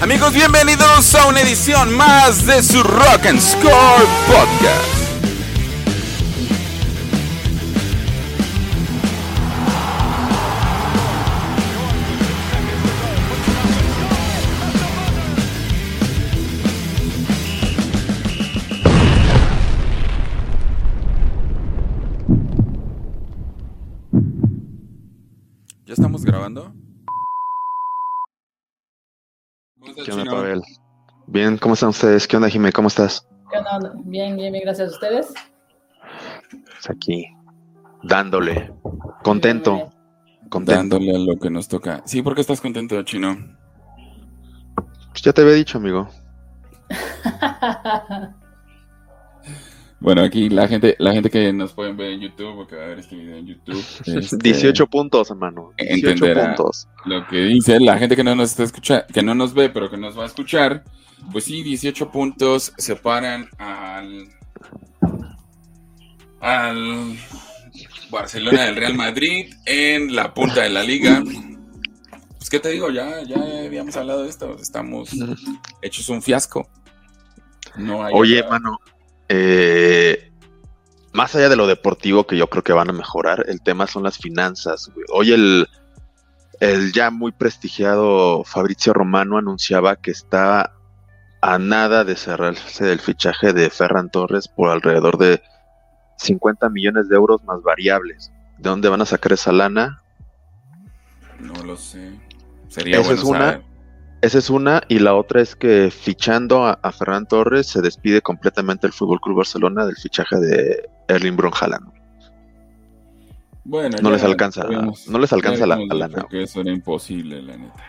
Amigos, bienvenidos a una edición más de su Rock and Score Podcast. Bien, ¿cómo están ustedes? ¿Qué onda, Jimé? ¿Cómo estás? ¿Qué onda? Bien, bien, bien, gracias a ustedes. Pues aquí, dándole. Contento. Contento. Dándole a lo que nos toca. Sí, ¿por qué estás contento, Chino? Pues ya te había dicho, amigo. Bueno, aquí la gente, la gente que nos pueden ver en YouTube o que va a ver este video en YouTube. este, 18 puntos, hermano. 18 Entenderá. puntos. Lo que dice la gente que no nos está escuchando, que no nos ve, pero que nos va a escuchar. Pues sí, 18 puntos separan al. al. Barcelona del Real Madrid en la punta de la liga. Pues, ¿qué te digo? Ya, ya habíamos hablado de esto. Estamos hechos un fiasco. No hay Oye, otra- mano, eh, más allá de lo deportivo que yo creo que van a mejorar, el tema son las finanzas. güey. Hoy el, el ya muy prestigiado Fabrizio Romano anunciaba que está a nada de cerrarse del fichaje de Ferran Torres por alrededor de 50 millones de euros más variables. ¿De dónde van a sacar esa lana? No lo sé. Sería Esa bueno es una. saber. Esa es una, y la otra es que fichando a, a Ferran Torres se despide completamente el Fútbol Club Barcelona del fichaje de Erling Braun Haaland. Bueno, No les alcanza, no les alcanza la, lana. que eso era imposible, la neta.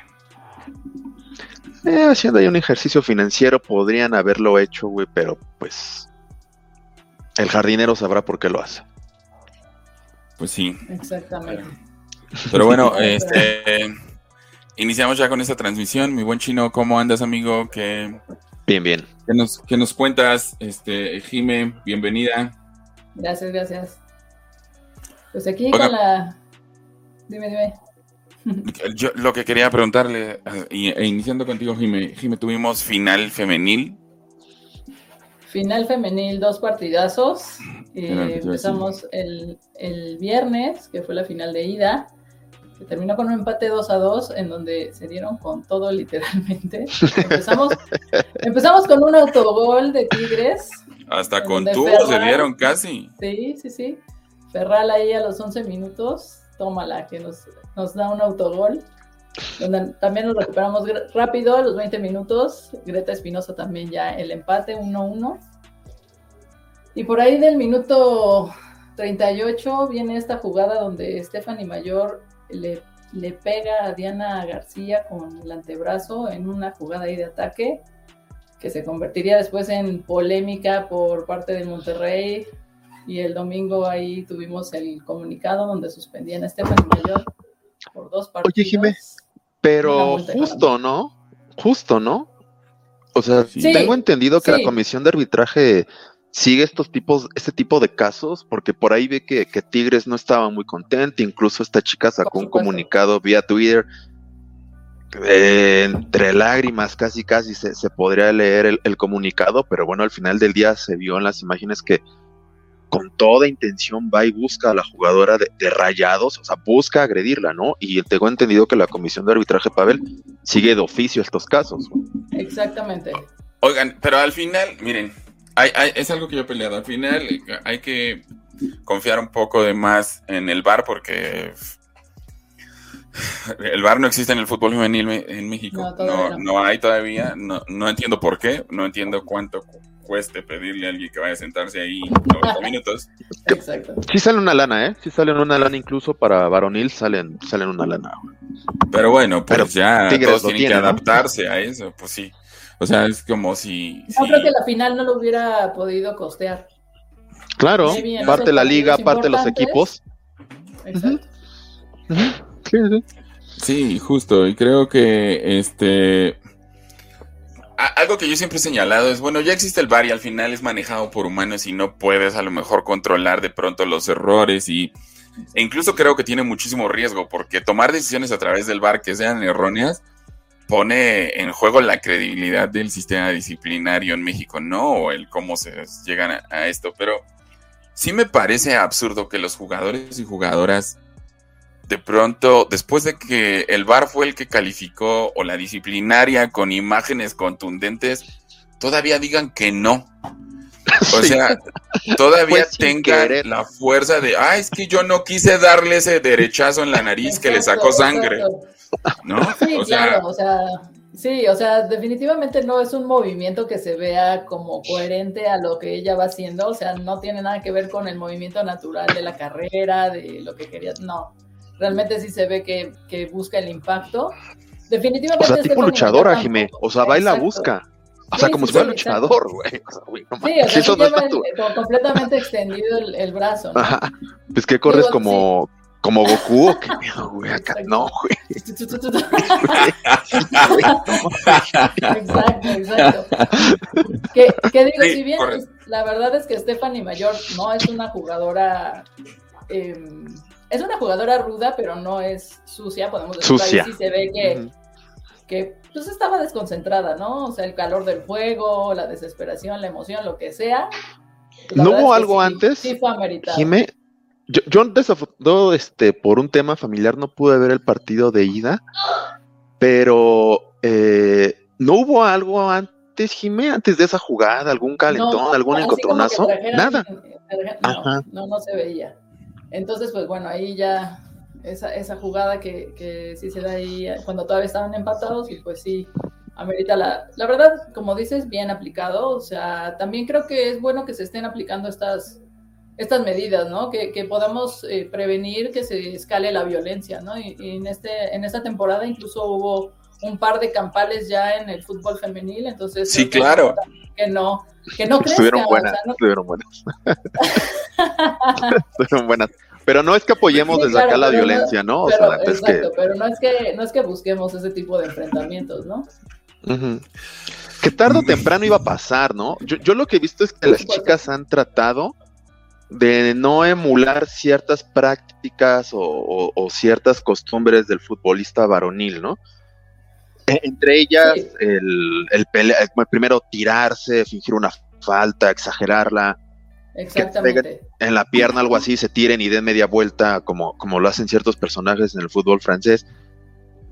Eh, haciendo ahí un ejercicio financiero podrían haberlo hecho, güey, pero pues el jardinero sabrá por qué lo hace. Pues sí. Exactamente. Pero bueno, este iniciamos ya con esta transmisión. Mi buen chino, ¿cómo andas, amigo? ¿Qué, Bien, bien. qué nos, qué nos cuentas? Este, Jime, bienvenida. Gracias, gracias. Pues aquí Oiga. con la. Dime, dime. Yo lo que quería preguntarle, eh, e iniciando contigo, Jime, Jime, tuvimos final femenil. Final femenil, dos partidazos. Eh, empezamos el, el viernes, que fue la final de ida, que terminó con un empate 2 a 2, en donde se dieron con todo literalmente. Empezamos, empezamos con un autogol de Tigres. Hasta con donde tubo se dieron casi. Sí, sí, sí. Ferral ahí a los 11 minutos, tómala, que nos, nos da un autogol. También nos recuperamos rápido a los 20 minutos. Greta Espinosa también ya el empate 1-1. Y por ahí del minuto 38 viene esta jugada donde Stephanie Mayor le, le pega a Diana García con el antebrazo en una jugada ahí de ataque que se convertiría después en polémica por parte del Monterrey. Y el domingo ahí tuvimos el comunicado donde suspendían a Stephanie Mayor por dos partidos. Jimé, Una Pero justo, ¿no? Justo, ¿no? O sea, Sí. tengo entendido que sí. la comisión de arbitraje sigue estos tipos, este tipo de casos, porque por ahí ve que, que Tigres no estaba muy contenta, incluso esta chica sacó un comunicado vía Twitter, eh, entre lágrimas casi casi se, se podría leer el, el comunicado, pero bueno, al final del día se vio en las imágenes que con toda intención va y busca a la jugadora de, de rayados, o sea, busca agredirla, ¿no? Y tengo entendido que la comisión de arbitraje, Pavel, sigue de oficio estos casos. Exactamente. Oigan, pero al final, miren, hay- hay- es algo que yo he peleado. Al final eh, hay que confiar un poco de más en el bar porque el bar no existe en el fútbol juvenil en México. No, No, todavía no. no hay todavía. No, no entiendo por qué. No entiendo cuánto cu- cueste pedirle a alguien que vaya a sentarse ahí 90 minutos. Exacto. Sí sale una lana, ¿eh? Sí salen una lana incluso para varonil, salen, salen una lana. Pero bueno, pues Pero ya todos tienen tiene, que ¿no? adaptarse a eso. Pues sí. O sea, es como si... No si- creo que la final no lo hubiera podido costear. Claro, Sí, bien, parte la liga, parte los equipos. Exacto. Ujú. Sí, sí. Sí, justo, y creo que este algo que yo siempre he señalado es, bueno, ya existe el VAR y al final es manejado por humanos y no puedes a lo mejor controlar de pronto los errores y e incluso creo que tiene muchísimo riesgo porque tomar decisiones a través del VAR que sean erróneas pone en juego la credibilidad del sistema disciplinario en México, ¿no? O el cómo se llegan a, esto. Pero sí me parece absurdo que los jugadores y jugadoras de pronto, después de que el VAR fue el que calificó o la disciplinaria con imágenes contundentes, todavía digan que no. O sea, todavía tengan la fuerza de, ah, es que yo no quise darle ese derechazo en la nariz que le sacó sangre. ¿No? Sí, claro, o sea, sí, o sea, definitivamente no es un movimiento que se vea como coherente a lo que ella va haciendo, o sea, no tiene nada que ver con el movimiento natural de la carrera, de lo que quería, no, realmente sí se ve que, que busca el impacto. Definitivamente. O sea, tipo luchadora, Jimé, o sea, baila busca. O sea, como si fuera luchador, güey. sí, o sea, eso lleva completamente extendido el, brazo. ¿no? Ajá. Pues que corres como, como Goku o qué miedo, güey. Acá no, güey. exacto, exacto. Que, que digo, si bien la verdad es que Stephanie Mayor no es una jugadora. Eh, es una jugadora ruda, pero no es sucia, podemos decir. Sucia. Ahí sí se ve que, que pues estaba desconcentrada, ¿no? O sea, el calor del fuego, la desesperación, la emoción, lo que sea. ¿No hubo algo antes? Sí fue ameritado. Jimé, yo, yo este, por un tema familiar no pude ver el partido de ida, pero eh, ¿no hubo algo antes, Jimé, antes de esa jugada, algún calentón, algún encontronazo? Nada. No, no, no se veía. Entonces, pues bueno, ahí ya esa, esa jugada que, que, sí se da ahí cuando todavía estaban empatados y pues sí, amerita la... La verdad, como dices, bien aplicado, o sea, también creo que es bueno que se estén aplicando estas, estas medidas, ¿no? Que, que podamos eh, prevenir que se escale la violencia, ¿no? Y, en, este, en esta temporada incluso hubo un par de campales ya en el fútbol femenil, entonces... Sí, claro. Que no, que no Estuvieron buenas, estuvieron buenas. estuvieron buenas. Pero no es que apoyemos desde acá la violencia, ¿no? O sea, exacto, que... pero no es que, no es que busquemos ese tipo de enfrentamientos, ¿no? Que tarde o temprano iba a pasar, ¿no? Yo, yo lo que he visto es que las chicas han tratado de no emular ciertas prácticas o, ciertas costumbres del futbolista varonil, ¿no? E, entre ellas, el, el, primero tirarse, fingir una falta, exagerarla, Exactamente. en la pierna, algo así, se tiren y den media vuelta, como, como lo hacen ciertos personajes en el fútbol francés.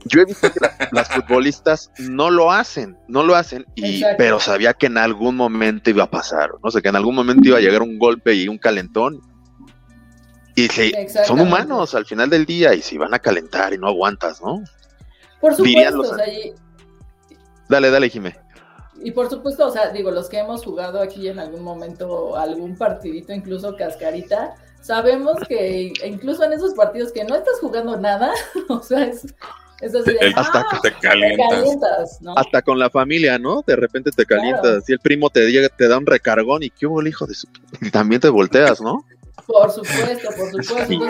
Yo he visto que las futbolistas no lo hacen, no lo hacen, y, pero sabía que en algún momento iba a pasar, no sé, que en algún momento iba a llegar un golpe y un calentón. Y son humanos al final del día y si van a calentar y no aguantas, ¿no? Por supuesto, Dale, dale, Jimé. Y por supuesto, o sea, digo, los que hemos jugado aquí en algún momento algún partidito, incluso cascarita, sabemos que incluso en esos partidos que no estás jugando nada, o sea, es, así hasta ah, te calientas. Hasta con la familia, ¿no? De repente te calientas y el primo te, te da un recargón y qué hubo el hijo de su... Y también te volteas, ¿no? Por supuesto, por supuesto.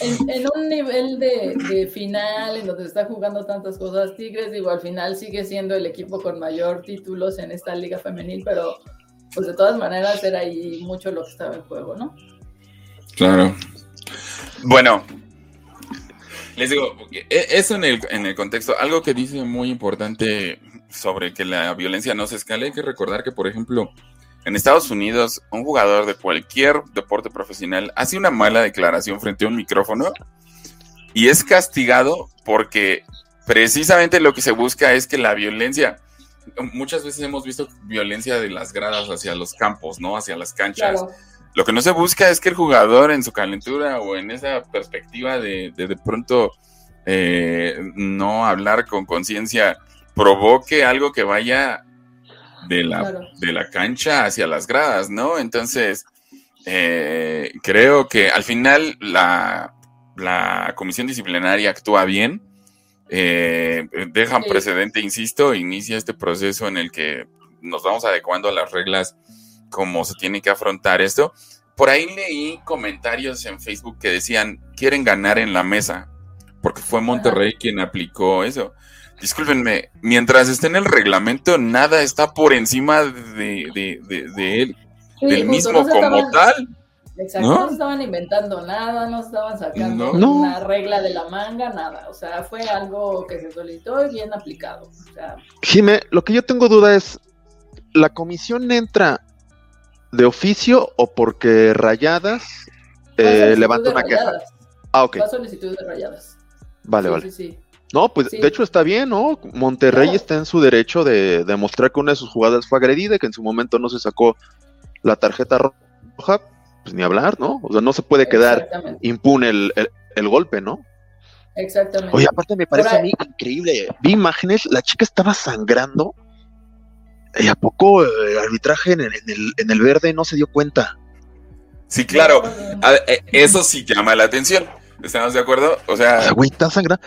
en, un nivel de, final, en donde se está jugando tantas cosas, Tigres, digo, al final sigue siendo el equipo con mayor títulos en esta liga femenil, pero pues de todas maneras era ahí mucho lo que estaba en juego, ¿no? Claro. Bueno, les digo, e, eso en el, en el contexto, algo que dice muy importante sobre que la violencia no se escale, hay que recordar que, por ejemplo, en Estados Unidos, un jugador de cualquier deporte profesional hace una mala declaración frente a un micrófono y es castigado porque precisamente lo que se busca es que la violencia, muchas veces hemos visto violencia de las gradas hacia los campos, ¿no? Hacia las canchas. Lo que no se busca es que el jugador en su calentura o en esa perspectiva de de, pronto eh, no hablar con conciencia provoque algo que vaya de la, de la cancha hacia las gradas, ¿no? Entonces, eh, creo que al final la, comisión disciplinaria actúa bien, eh, deja un precedente, insisto, inicia este proceso en el que nos vamos adecuando a las reglas como se tiene que afrontar esto. Por ahí leí comentarios en Facebook que decían, quieren ganar en la mesa, porque fue Monterrey quien aplicó eso discúlpenme, mientras esté en el reglamento, nada está por encima de, él, del mismo como tal. Exacto, ¿no? estaban inventando nada, no estaban sacando una regla de la manga, nada. O sea, fue algo que se solicitó y bien aplicado. O sea, Jime, lo que yo tengo duda es, ¿la comisión entra de oficio o porque Rayadas eh, levanta una queja? Ah, ok. Va solicitud de Rayadas. Vale, vale. No, pues de hecho está bien, ¿no? Monterrey está en su derecho de demostrar que una de sus jugadas fue agredida y que en su momento no se sacó la tarjeta roja pues ni hablar, ¿no? O sea, no se puede quedar impune el, golpe, ¿no? Exactamente. Oye, aparte me parece a mí increíble. Vi imágenes, la chica estaba sangrando. ¿Y a poco el arbitraje en el, en el, verde no se dio cuenta? Sí, claro. Eh, eso sí llama la atención. ¿Estamos de acuerdo? O sea. güey, está sangrando.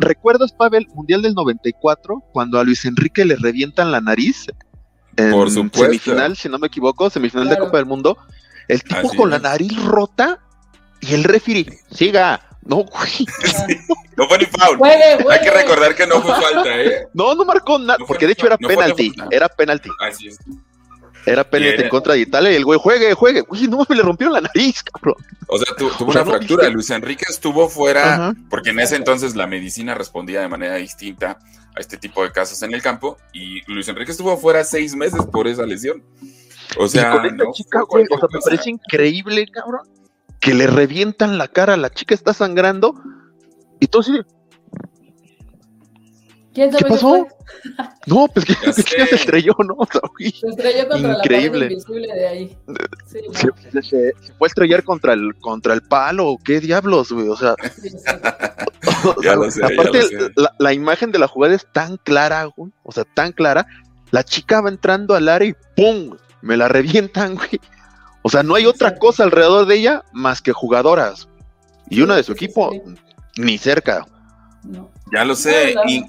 ¿Recuerdas, Pavel, Mundial del 94, cuando a Luis Enrique le revientan la nariz? En Por supuesto. Semifinal, si no me equivoco, semifinal de Copa del Mundo. El tipo con la nariz rota y el refiri, siga. No, güey. No fue ni foul. Hay que recordar que no fue falta, ¿eh? No, no marcó nada, porque de hecho era penalti. Era penalti. Así es. Era penalti en contra de Italia y el güey juegue, juegue. Uy, no me le rompieron la nariz, cabrón. O sea, tuvo una fractura. Luis Enrique estuvo fuera porque en ese entonces la medicina respondía de manera distinta a este tipo de casos en el campo y Luis Enrique estuvo fuera seis meses por esa lesión. O sea, chica, güey, o sea, me parece increíble, cabrón, que le revientan la cara, la chica está sangrando y todo así. ¿Quién sabe ¿Qué pasó? no, pues que, ya, se estrelló, ¿no? O sea, se estrelló contra Increíble. la pared invisible de ahí. Sí, se, se, fue a estrellar contra el, contra el palo, ¿qué diablos, güey? O sea, ya lo sé, aparte, La, la, imagen de la jugada es tan clara, güey, o sea, tan clara. La chica va entrando al área y ¡pum! me la revientan, güey. O sea, no hay otra cosa alrededor de ella más que jugadoras. Y una de su equipo, ni cerca. Ya lo sé. Y,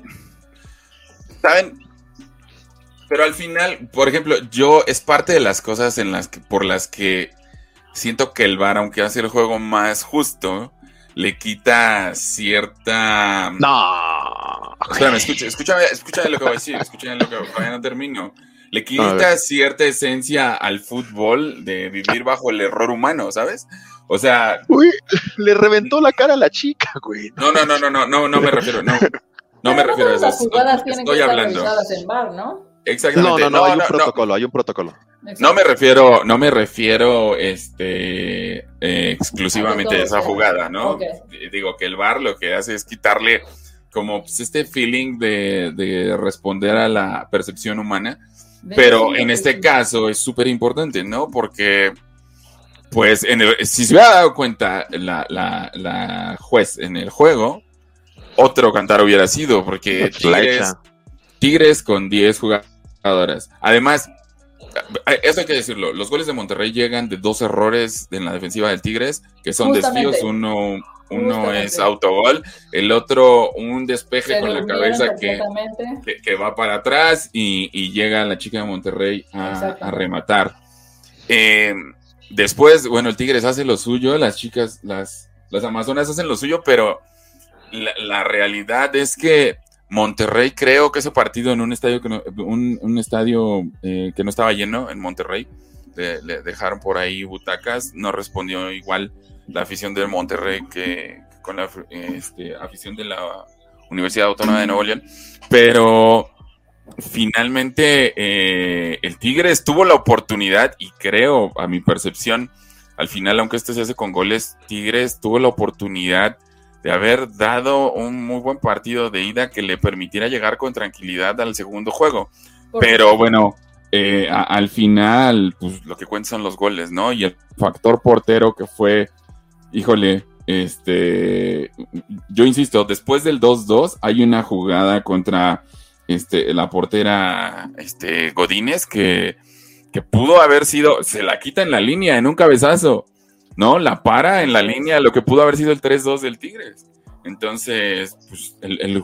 ¿saben? Pero al final, por ejemplo, yo es parte de las cosas en las que, por las que siento que el VAR, aunque hace el juego más justo, le quita cierta. No. Espérame, escúchame, escúchame, lo que voy a decir, escúchame lo que todavía no termino le quita cierta esencia al fútbol de vivir bajo el error humano, ¿sabes? O sea. Uy, le reventó la cara a la chica, güey. No, no, no, no, no, no, no me refiero, no. No me refiero a eso. Estoy hablando. En bar, ¿no? Exactamente. No, no, no, hay un protocolo, hay un protocolo. No me refiero, no me refiero este eh, exclusivamente a esa jugada, ¿no? Digo que el bar lo que hace es quitarle como pues, este feeling de, de responder a la percepción humana pero en este caso es súper importante, ¿no? Porque, pues, si se hubiera dado cuenta la, la, juez en el juego, otro cantar hubiera sido, porque Tigres, Tigres con 10 jugadoras. Además, eso hay que decirlo, los goles de Monterrey llegan de dos errores en la defensiva del Tigres, que son desvíos, uno uno es autogol, el otro un despeje con la cabeza que, que, va para atrás y, llega la chica de Monterrey a, rematar. Eh, después, bueno, el Tigres hace lo suyo, las chicas, las, las Amazonas hacen lo suyo, pero la, realidad es que Monterrey creo que ese partido en un estadio que no, un, estadio eh, que no estaba lleno en Monterrey, le, dejaron por ahí butacas, no respondió igual la afición del Monterrey que con la este, afición de la Universidad Autónoma de Nuevo León. Pero finalmente eh, el Tigres tuvo la oportunidad y creo, a mi percepción, al final, aunque este se hace con goles, Tigres tuvo la oportunidad de haber dado un muy buen partido de ida que le permitiera llegar con tranquilidad al segundo juego. Pero bueno, eh, al final, pues lo que cuentan son los goles, ¿no? Y el factor portero que fue híjole, este, yo insisto, después del 2-2 hay una jugada contra este, la portera este, Godínez que, que pudo haber sido, se la quita en la línea, en un cabezazo, ¿no? La para en la línea, lo que pudo haber sido el 3-2 del Tigres. Entonces, pues, el, el,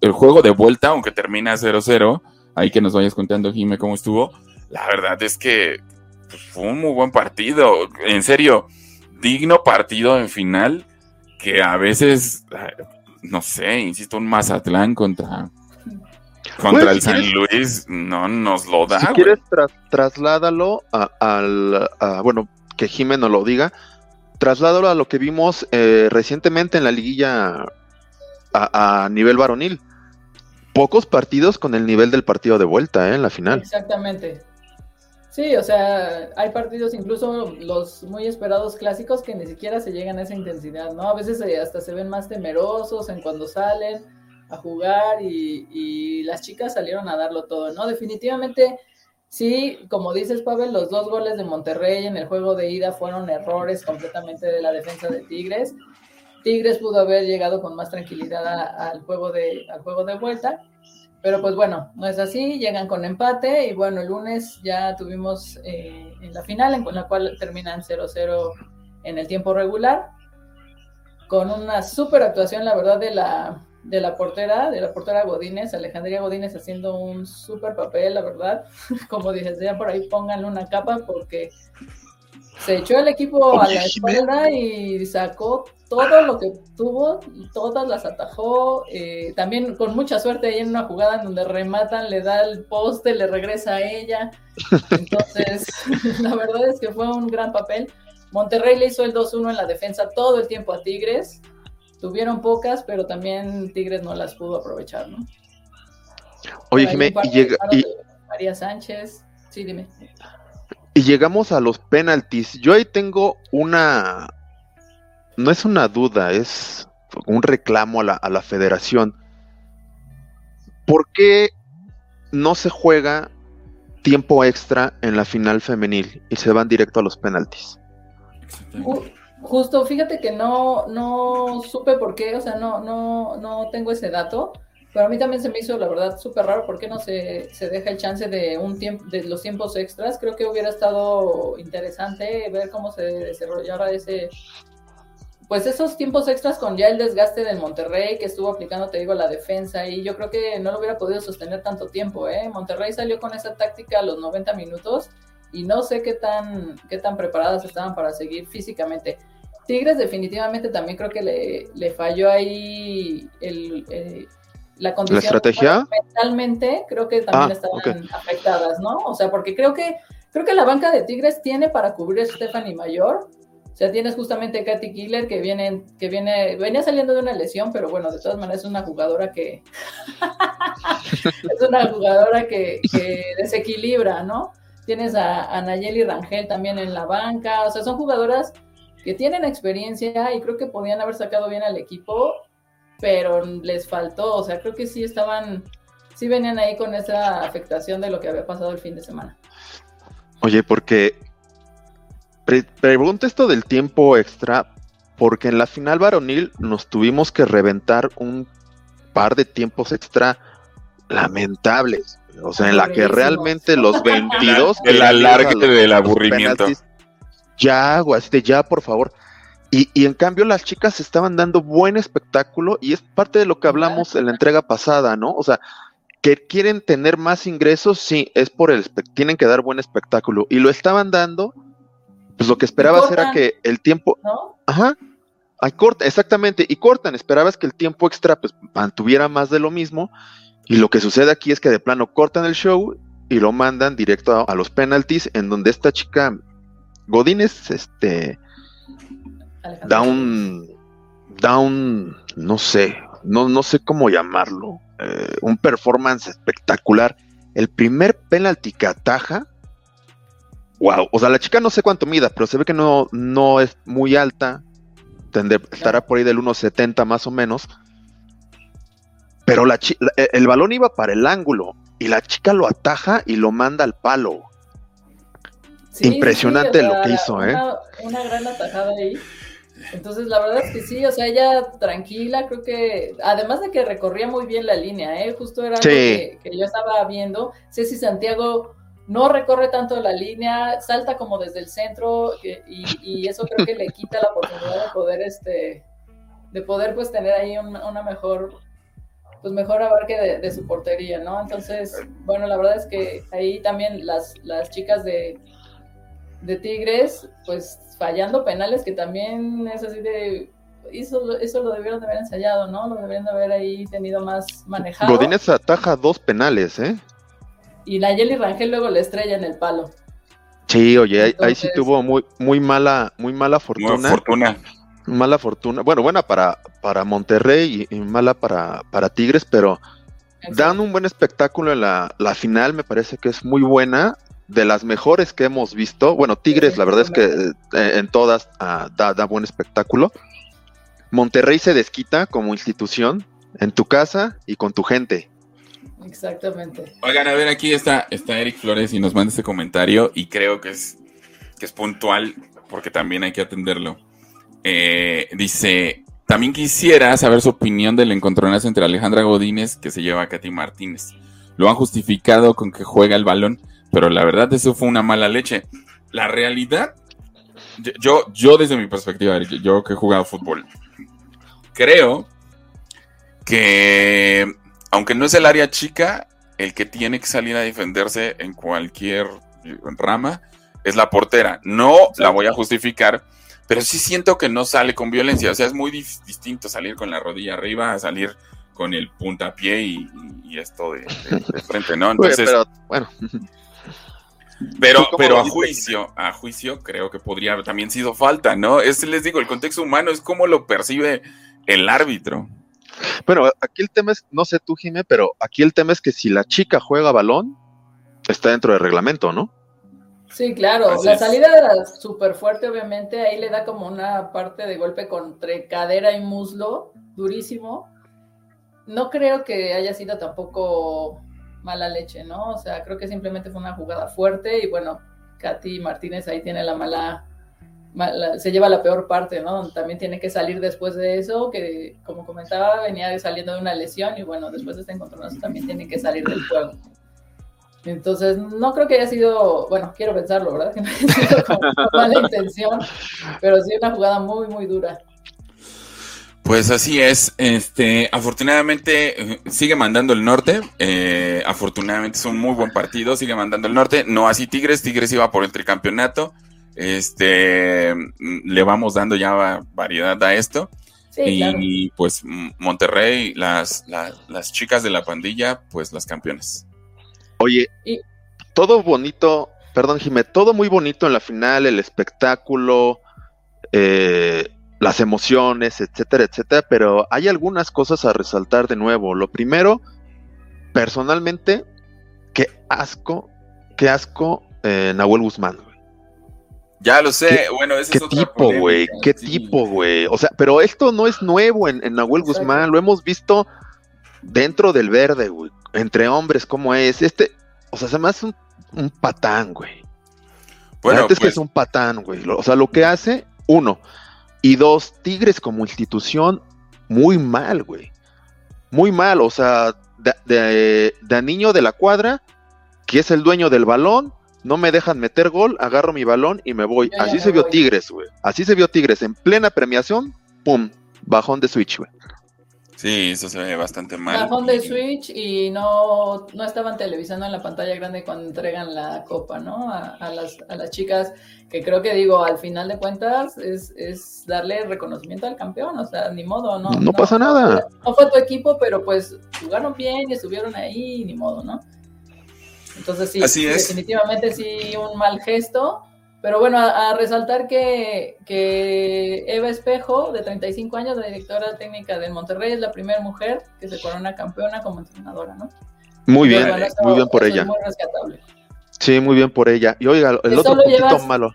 el, juego de vuelta, aunque termina 0-0, ahí que nos vayas contando, Jime, cómo estuvo, la verdad es que pues, fue un muy buen partido. En serio, digno partido en final que a veces, no sé, insisto, un Mazatlán contra, contra el San Luis no nos lo da. Si quieres, trasládalo a, al, bueno, que Jimeno lo diga, trasládalo a lo que vimos eh, recientemente en la liguilla a, nivel varonil. Pocos partidos con el nivel del partido de vuelta ¿eh? en la final. Exactamente. Sí, o sea, hay partidos, incluso los muy esperados clásicos, que ni siquiera se llegan a esa intensidad, ¿no? A veces eh, hasta se ven más temerosos en cuando salen a jugar y las chicas salieron a darlo todo, ¿no? Definitivamente Sí, como dices, Pavel, los dos goles de Monterrey en el juego de ida fueron errores completamente de la defensa de Tigres. Tigres pudo haber llegado con más tranquilidad al, juego de, al juego de vuelta, pero pues bueno, no es así, llegan con empate y bueno, el lunes ya tuvimos eh, en la final, en la cual terminan 0-0 en el tiempo regular, con una super actuación, la verdad, de la, de la portera, de la portera Godínez, Alejandría Godínez haciendo un súper papel, la verdad. Como dices, ya por ahí pónganle una capa porque se echó el equipo a la espalda y sacó todo lo que tuvo, todas las atajó, eh, también con mucha suerte ahí en una jugada en donde rematan, le da el poste, le regresa a ella. Entonces, la verdad es que fue un gran papel. Monterrey le hizo el 2-1 en la defensa todo el tiempo a Tigres. Tuvieron pocas, pero también Tigres no las pudo aprovechar, ¿no? Oye, Jimé, y llega. María Sánchez, sí, dime. Y llegamos a los penaltis. Yo ahí tengo una. No es una duda, es un reclamo a la, a la federación. ¿Por qué no se juega tiempo extra en la final femenil y se van directo a los penaltis? Justo, fíjate que no, no supe por qué, o sea, no, no, no tengo ese dato, pero a mí también se me hizo, la verdad, súper raro por qué no se, se deja el chance de un tiempo, de los tiempos extras. Creo que hubiera estado interesante ver cómo se desarrollara ese, pues esos tiempos extras con ya el desgaste del Monterrey que estuvo aplicando, te digo, la defensa y yo creo que no lo hubiera podido sostener tanto tiempo, ¿eh? Monterrey salió con esa táctica a los 90 minutos y no sé qué tan, qué tan preparadas estaban para seguir físicamente. Tigres definitivamente también creo que le, le falló ahí el, eh, la condición. ¿La estrategia? mentalmente creo que también ah, estaban afectadas, ¿no? O sea, porque creo que, creo que la banca de Tigres tiene para cubrir a Stephanie Mayor. O sea, tienes justamente Katy Killer que viene, que viene, venía saliendo de una lesión, pero bueno, de todas maneras es una jugadora que es una jugadora que, que desequilibra, ¿no? Tienes a, Nayeli Rangel también en la banca, o sea, son jugadoras que tienen experiencia y creo que podían haber sacado bien al equipo, pero les faltó, o sea, creo que sí estaban, sí venían ahí con esa afectación de lo que había pasado el fin de semana. Oye, porque pregunto esto del tiempo extra, porque en la final varonil nos tuvimos que reventar un par de tiempos extra lamentables. O sea, en la que realmente los 22... el alargue del aburrimiento. ya, este, ya, por favor. Y, y, en cambio las chicas estaban dando buen espectáculo y es parte de lo que hablamos en la entrega pasada, ¿no? O sea, que quieren tener más ingresos, sí, es por el, tienen que dar buen espectáculo. Y lo estaban dando, pues lo que esperabas era que el tiempo... ¿No? Ajá. Ay, corta, exactamente, y cortan, esperabas que el tiempo extra pues mantuviera más de lo mismo y lo que sucede aquí es que de plano cortan el show y lo mandan directo a, los penalties, en donde esta chica Godínez, este, da un, da un, no sé, no, no sé cómo llamarlo, eh, un performance espectacular. El primer penalti que ataja, wow, o sea, la chica no sé cuánto mida, pero se ve que no, no es muy alta, estará por ahí del 1.70 más o menos pero la, el balón iba para el ángulo y la chica lo ataja y lo manda al palo. Impresionante lo que hizo, ¿eh? Una, gran atajada ahí. Entonces, la verdad es que sí, o sea, ella tranquila, creo que, además de que recorría muy bien la línea, ¿eh? Justo era que, yo estaba viendo. Ceci Santiago no recorre tanto la línea, salta como desde el centro y, eso creo que le quita la oportunidad de poder, este, de poder pues tener ahí una mejor pues mejor abarque de, su portería, ¿no? Entonces, bueno, la verdad es que ahí también las, las chicas de, de Tigres, pues fallando penales, que también es así de... Eso, eso lo debieron de haber ensayado, ¿no? Lo deberían de haber ahí tenido más manejado. Godínez ataja dos penales, ¿eh? Y Nayeli Rangel luego le estrella en el palo. Sí, oye, ahí, sí tuvo muy, muy mala, muy mala fortuna. fortuna. Mala fortuna. Bueno, buena para, para Monterrey y, mala para, para Tigres, pero dan un buen espectáculo en la, la final, me parece que es muy buena de las mejores que hemos visto. Bueno, Tigres, la verdad es que eh, en todas ah, da, da, buen espectáculo. Monterrey se desquita como institución en tu casa y con tu gente. Exactamente. Oigan, a ver, aquí está, está Eric Flores y nos manda este comentario y creo que es, que es puntual porque también hay que atenderlo. Eh, dice, también quisiera saber su opinión del encontronazo entre Alejandra Godínez que se lleva a Katy Martínez. Lo han justificado con que juega el balón, pero la verdad eso fue una mala leche. La realidad, yo, yo desde mi perspectiva, yo que he jugado fútbol, creo que aunque no es el área chica, el que tiene que salir a defenderse en cualquier rama es la portera. No la voy a justificar, pero sí siento que no sale con violencia. O sea, es muy distinto salir con la rodilla arriba a salir con el puntapié y, y esto de, frente, ¿no? Entonces, pero, bueno. Pero, pero a juicio, a juicio creo que podría haber también sido falta, ¿no? Es, les digo, el contexto humano es cómo lo percibe el árbitro. Bueno, aquí el tema es, no sé tú, Jimé, pero aquí el tema es que si la chica juega balón, está dentro del reglamento, ¿no? Sí, claro. la salida era súper fuerte, obviamente. Ahí le da como una parte de golpe entre cadera y muslo, durísimo. No creo que haya sido tampoco mala leche, ¿no? O sea, creo que simplemente fue una jugada fuerte y bueno, Katy Martínez ahí tiene la mala se lleva la peor parte, ¿no? También tiene que salir después de eso, que como comentaba, venía saliendo de una lesión y bueno, después de este encontronazo también tiene que salir del juego. Entonces, no creo que haya sido, bueno, quiero pensarlo, ¿verdad? Que no haya sido con mala intención, pero sí una jugada muy, muy dura. Pues así es, este, afortunadamente eh, sigue mandando el norte, eh, afortunadamente es un muy buen partido, sigue mandando el norte, no así Tigres, Tigres iba por el tricampeonato, este, le vamos dando ya variedad a esto. y, pues Monterrey, las, las, chicas de la pandilla, pues las campeones. Oye, todo bonito, perdón Jimé, todo muy bonito en la final, el espectáculo, eh, las emociones, etcétera, etcétera, pero hay algunas cosas a resaltar de nuevo. Lo primero, personalmente, qué asco, qué asco eh, Nahuel Guzmán. Ya lo sé, bueno, ese ¿Qué es tipo, güey? ¿Qué tipo, güey? O sea, pero esto no es nuevo en, Nahuel Guzmán, lo hemos visto dentro del verde, güey, entre hombres, ¿cómo es? Este, o sea, se me hace un, patán, güey. Bueno, Antes que pues es un patán, güey. O sea, lo que hace, uno. Y dos, Tigres como institución, muy mal, güey. Muy mal, o sea, de, de, de niño de la cuadra, que es el dueño del balón, no me dejan meter gol, agarro mi balón y me voy. Así se vio Tigres, güey. Así se vio Tigres en plena premiación, pum, bajón de switch, güey. Sí, eso se ve bastante mal. Bajón de switch y no, no estaban televisando en la pantalla grande cuando entregan la copa, ¿no? A, las, a las chicas, que creo que digo, al final de cuentas, es, es darle reconocimiento al campeón, o sea, ni modo, ¿no? No, pasa nada. no fue tu equipo, pero pues jugaron bien y estuvieron ahí, ni modo, ¿no? Entonces sí, definitivamente sí un mal gesto. Pero bueno, a, resaltar que, Eva Espejo, de 35 años, la directora técnica del Monterrey, es la primera mujer que se corona campeona como entrenadora, ¿no? Muy bien, muy bien por ella. muy rescatable. Sí, muy bien por ella. Y oiga, el otro poquito malo.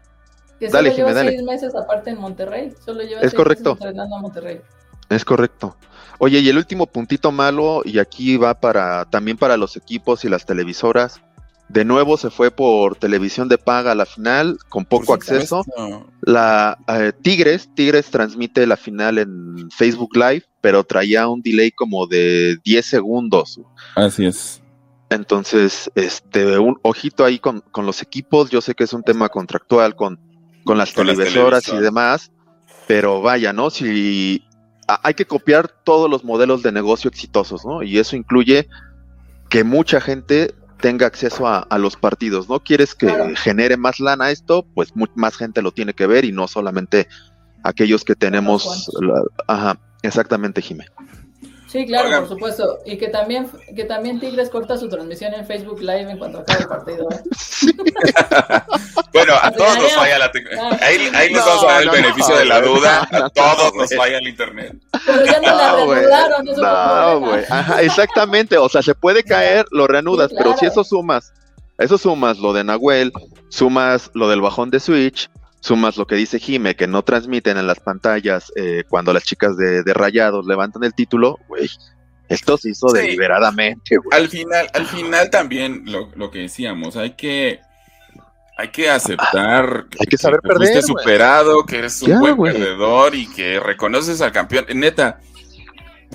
Que dale, solo lleva seis meses aparte en Monterrey. Solo lleva es correcto. entrenando a Monterrey. Es correcto. Oye, y el último puntito malo, y aquí va para también para los equipos y las televisoras. De nuevo se fue por televisión de paga a la final, con poco acceso. La eh, Tigres, Tigres transmite la final en Facebook Live, pero traía un delay como de 10 segundos. Así es. Entonces, este, un ojito ahí con, los equipos. Yo sé que es un tema contractual con, con las televisoras y demás, pero vaya, ¿no? Si hay que copiar todos los modelos de negocio exitosos, ¿no? Y eso incluye que mucha gente tenga acceso a, los partidos, ¿no? Quieres que genere más lana esto, pues más gente lo tiene que ver y no solamente aquellos que tenemos. ajá, exactamente, Jimé. Sí, claro, por supuesto. Y que también, que también Tigres corta su transmisión en Facebook Live en cuanto acabe el partido. ¿eh? bueno, a todos nos falla la tecnología. Ahí, ahí les vamos a dar el beneficio de la duda. A todos nos falla el internet. Pero ya no, la reanudaron. No, güey. Ajá, exactamente. O sea, se puede caer, lo reanudas, pero si eso sumas, eso sumas lo de Nahuel, sumas lo del bajón de Switch, sumas lo que dice Jime, que no transmiten en las pantallas eh, cuando las chicas de, Rayados levantan el título, güey, esto se hizo deliberadamente, güey. Al final, al final también lo, que decíamos, hay que hay que aceptar hay que saber que perder, fuiste superado, que eres un buen perdedor y que reconoces al campeón. Neta,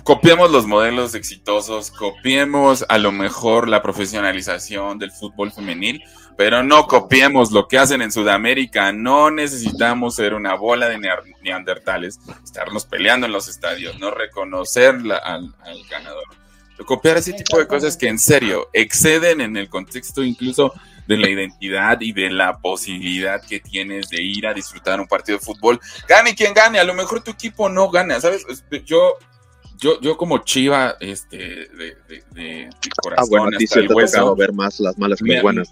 copiemos los modelos exitosos, copiemos a lo mejor la profesionalización del fútbol femenil, pero no copiemos lo que hacen en Sudamérica. No necesitamos ser una bola de neandertales, estarnos peleando en los estadios, no reconocer al, ganador. Copiar ese tipo de cosas que en serio exceden en el contexto incluso de la identidad y de la posibilidad que tienes de ir a disfrutar un partido de fútbol. Gane quien gane, a lo mejor tu equipo no gana, ¿sabes? Yo yo, yo como chiva, este, de, de, de, corazón, ah, bueno, hasta el hueso, ver más las malas que buenas,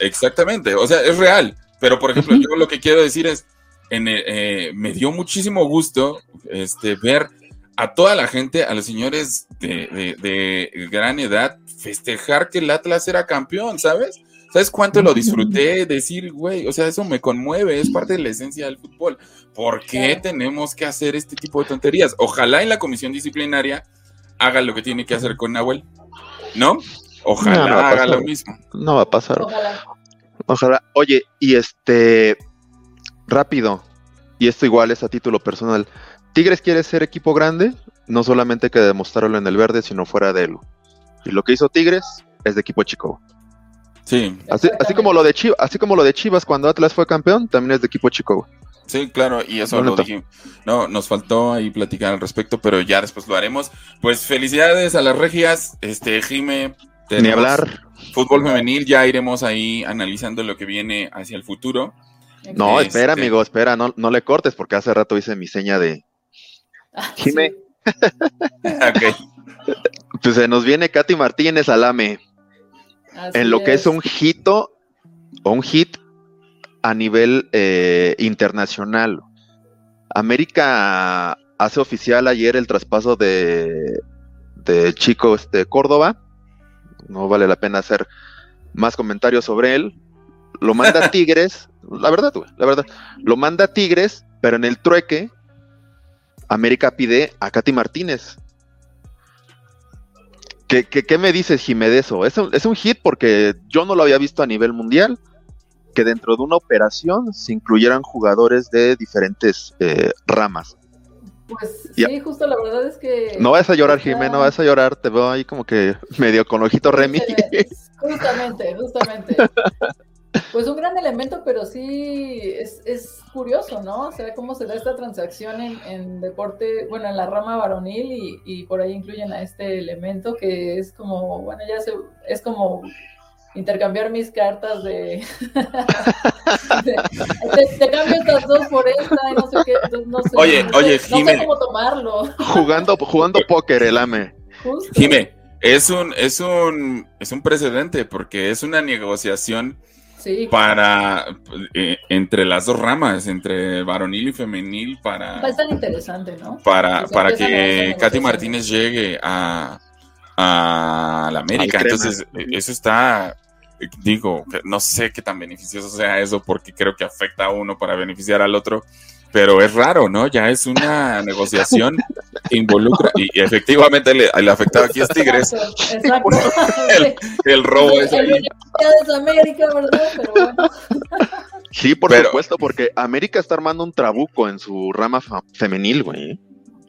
exactamente, o sea, es real, pero por ejemplo, yo lo que quiero decir es, en, eh, me dio muchísimo gusto este, ver a toda la gente, a los señores de, de, gran edad, festejar que el Atlas era campeón, ¿sabes? ¿Sabes cuánto lo disfruté? Decir, güey, o sea, eso me conmueve, es parte de la esencia del fútbol. ¿Por qué tenemos que hacer este tipo de tonterías? Ojalá en la comisión disciplinaria haga lo que tiene que hacer con Nahuel, ¿no? Ojalá haga lo mismo. No va a pasar. Ojalá. Ojalá. Oye, y este, rápido, y esto igual es a título personal. Tigres quiere ser equipo grande, no solamente que demostrarlo en el verde, sino fuera de él. Y lo que hizo Tigres es de equipo chico. Sí. Así, así, como lo de Chivas, así como lo de Chivas cuando Atlas fue campeón, también es de equipo chico. Sí, claro, y eso lo dijimos. No, nos faltó ahí platicar al respecto, pero ya después lo haremos. Pues felicidades a las regias, este Jime. Ni hablar. Fútbol femenil, ya iremos ahí analizando lo que viene hacia el futuro. No, espera, este amigo, espera, no, no le cortes porque hace rato hice mi seña de ah, Jime. ok. Pues se nos viene Katy Martínez Alame en lo que es un hito o un hit a nivel eh, internacional. América hace oficial ayer el traspaso de, de Chico este, Córdoba. No vale la pena hacer más comentarios sobre él. Lo manda Tigres, la verdad, la verdad. Lo manda Tigres, pero en el trueque, América pide a Katy Martínez. ¿Qué, me dices, Jimé, de eso? Es un, es un hit porque yo no lo había visto a nivel mundial, que dentro de una operación se incluyeran jugadores de diferentes eh, ramas. Pues sí, justo la verdad es que... No vas a llorar, Jimé, no vas a llorar, te veo ahí como que medio con ojito Remy. Justamente, justamente. Pues un gran elemento, pero sí es, es, curioso, ¿no? O sea, cómo se da esta transacción en, en deporte, bueno, en la rama varonil y, y, por ahí incluyen a este elemento que es como, bueno, ya se, es como intercambiar mis cartas de, te, cambio estas dos por esta y no sé qué, no sé, oye, oye, no sé cómo tomarlo. Jugando, jugando póker, el AME. Jime, es un, es un, es un precedente porque es una negociación para eh, entre las dos ramas, entre varonil y femenil, para. Va a estar interesante, ¿no? Para, para que Katy Martínez llegue a, a la América. Entonces, eso está. Digo, no sé qué tan beneficioso sea eso, porque creo que afecta a uno para beneficiar al otro pero es raro, ¿no? Ya es una negociación que involucra, y, efectivamente le, afectaba aquí a Tigres. Exacto. El, robo es ahí. América, ¿verdad? Pero bueno. Sí, por supuesto, porque América está armando un trabuco en su rama femenil, güey.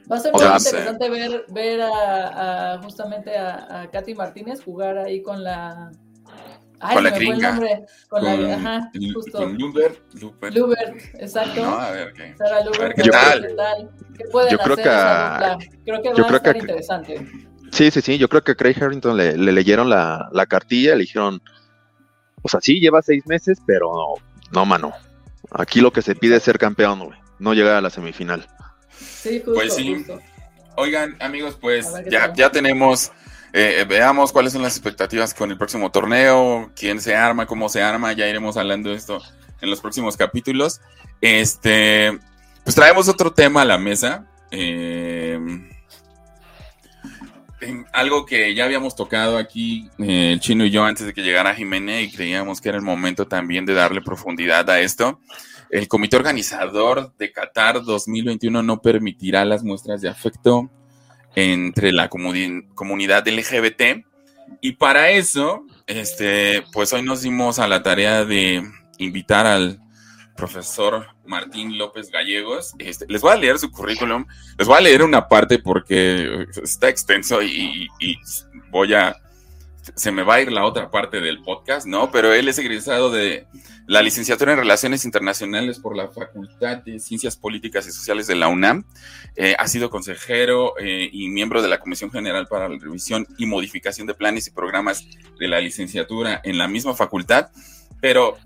Va a ser muy interesante ver, ver a, justamente a, a Katy Martínez jugar ahí con la con la gringa. Con, la, ajá, justo. Con Lubert. Lubert, exacto. No, a ver, ¿qué, ¿qué, tal? ¿qué pueden yo creo hacer que, creo que va a estar interesante. Sí, sí, sí. Yo creo que a Craig Harrington le, le leyeron la, la, cartilla, le dijeron, o sea, sí, lleva seis meses, pero no, no mano. Aquí lo que se pide es ser campeón, güey. No llegar a la semifinal. Sí, justo, pues sí. Justo. Oigan, amigos, pues ya, ya tenemos, eh, veamos cuáles son las expectativas con el próximo torneo, quién se arma, cómo se arma, ya iremos hablando de esto en los próximos capítulos. Este, pues traemos otro tema a la mesa. Eh, algo que ya habíamos tocado aquí, eh, el chino y yo, antes de que llegara Jiménez, y creíamos que era el momento también de darle profundidad a esto. El comité organizador de Qatar 2021 no permitirá las muestras de afecto entre la comunidad LGBT. Y para eso, este, pues hoy nos dimos a la tarea de invitar al profesor Martín López Gallegos. Este, les voy a leer su currículum, les voy a leer una parte porque está extenso y, voy a, se me va a ir la otra parte del podcast, ¿no? Pero él es egresado de la licenciatura en Relaciones Internacionales por la Facultad de Ciencias Políticas y Sociales de la UNAM. Eh, ha sido consejero eh, y miembro de la Comisión General para la Revisión y Modificación de Planes y Programas de la licenciatura en la misma facultad pero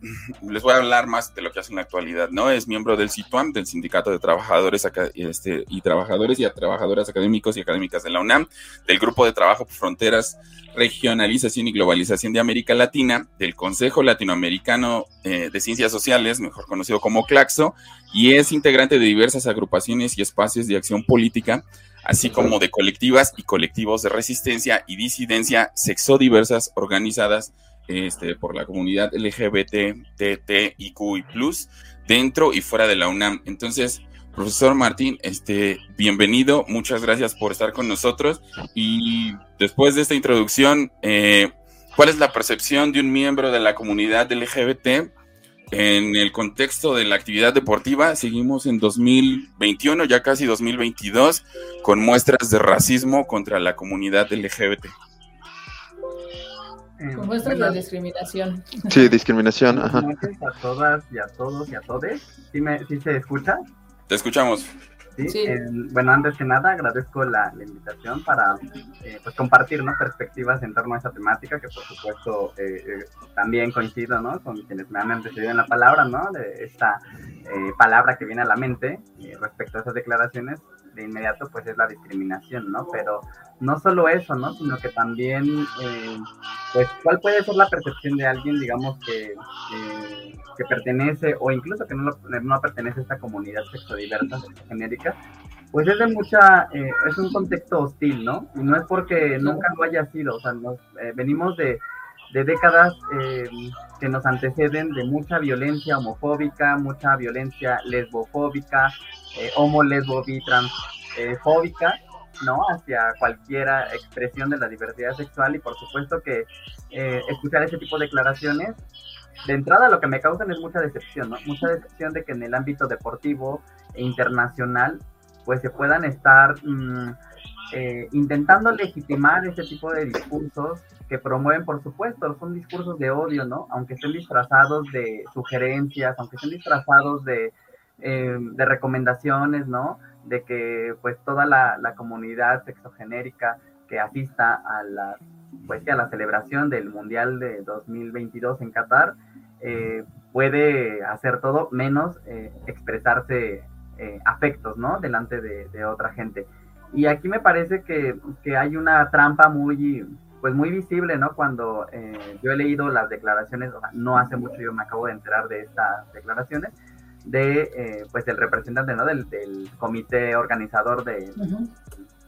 les voy a hablar más de lo que hace en la actualidad, ¿no? Es miembro del CITUAM, del Sindicato de Trabajadores este, y Trabajadores y Trabajadoras Académicos y Académicas de la UNAM, del Grupo de Trabajo por Fronteras, Regionalización y Globalización de América Latina, del Consejo Latinoamericano eh, de Ciencias Sociales, mejor conocido como CLACSO, y es integrante de diversas agrupaciones y espacios de acción política, así como de colectivas y colectivos de resistencia y disidencia sexodiversas organizadas este, por la comunidad LGBT, y plus, dentro y fuera de la UNAM. Entonces, profesor Martín, este, bienvenido, muchas gracias por estar con nosotros. Y después de esta introducción, eh, ¿cuál es la percepción de un miembro de la comunidad LGBT en el contexto de la actividad deportiva? Seguimos en 2021, ya casi 2022, con muestras de racismo contra la comunidad LGBT. Eh, Como esto es la discriminación. Sí, discriminación, ajá. a todas y a todos y a todes. ¿Sí, me, sí se escucha? Te escuchamos. Sí, bueno, antes que nada agradezco la, invitación para eh, pues compartir ¿no? perspectivas en torno a esta temática que por supuesto eh, eh, también coincido ¿no? con quienes me han antecedido en la palabra, ¿no? de esta palabra que viene a la mente respecto a esas declaraciones de inmediato pues es la discriminación, ¿no? Pero no solo eso, ¿no? Sino que también, eh, pues, ¿cuál puede ser la percepción de alguien, digamos, que, que pertenece o incluso que no, no pertenece a esta comunidad sexodiversa, genérica? Pues es de mucha, eh, es un contexto hostil, ¿no? Y no es porque nunca lo haya sido, o sea, nos, eh, venimos de, de décadas que nos anteceden de mucha violencia homofóbica, mucha violencia lesbofóbica, eh, homo, lesbo, bi, transfóbica, ¿no? Hacia cualquiera expresión de la diversidad sexual y por supuesto que eh, escuchar ese tipo de declaraciones, de entrada lo que me causan es mucha decepción, ¿no? Mucha decepción de que en el ámbito deportivo e internacional pues se puedan estar mm, eh, intentando legitimar ese tipo de discursos que promueven, por supuesto, son discursos de odio, ¿no? Aunque estén disfrazados de sugerencias, aunque estén disfrazados de eh, de recomendaciones, ¿no? De que pues toda la, comunidad sexogenérica que asista a la, pues, a la celebración del Mundial de 2022 en Qatar eh, puede hacer todo menos eh, expresarse afectos, ¿no? Delante de, otra gente. Y aquí me parece que, que, hay una trampa muy, pues muy visible, ¿no? Cuando yo he leído las declaraciones, no hace mucho yo me acabo de enterar de estas declaraciones, de eh, pues el representante ¿no? del, comité organizador de,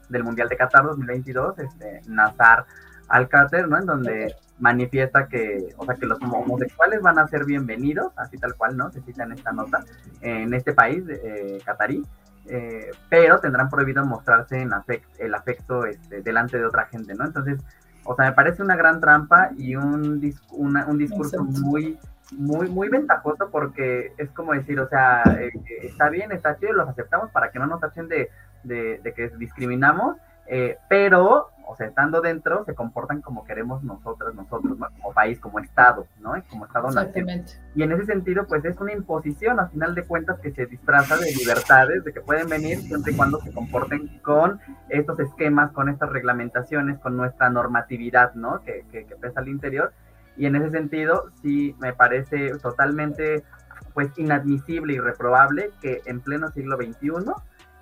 del Mundial de Qatar 2022, este, Nazar Alcácer, ¿no? En donde manifiesta que, o sea, que los homosexuales van a ser bienvenidos, así tal cual, ¿no? Se cita en esta nota, en este país, eh, catarí, eh, pero tendrán prohibido mostrarse en el afecto este, delante de otra gente, ¿no? Entonces, o sea, me parece una gran trampa y un, un discurso muy muy, muy ventajoso porque es como decir, o sea, eh, está bien, está chido, los aceptamos para que no nos tachen de, de, que discriminamos, eh, pero, o sea, estando dentro, se comportan como queremos nosotros, nosotros, ¿no? Como país, como Estado, ¿no? Como Estado Exactamente. Y en ese sentido, pues es una imposición, al final de cuentas, que se disfraza de libertades, de que pueden venir siempre y cuando se comporten con estos esquemas, con estas reglamentaciones, con nuestra normatividad, ¿no? Que, que, que pesa al interior y en ese sentido, sí me parece totalmente pues inadmisible y reprobable que en pleno siglo XXI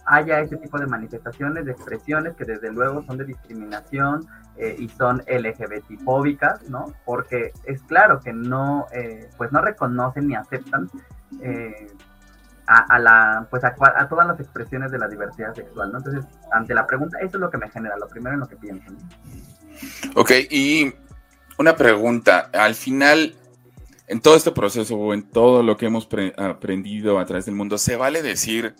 haya ese tipo de manifestaciones, de expresiones que desde luego son de discriminación eh, y son LGBT-fóbicas, ¿no? Porque es claro que no, eh, pues no reconocen ni aceptan eh, a, la, pues a, todas las expresiones de la diversidad sexual, ¿no? Entonces, ante la pregunta, eso es lo que me genera, lo primero en lo que pienso. Ok, y una pregunta, al final, en todo este proceso o en todo lo que hemos aprendido a través del mundo, ¿se vale decir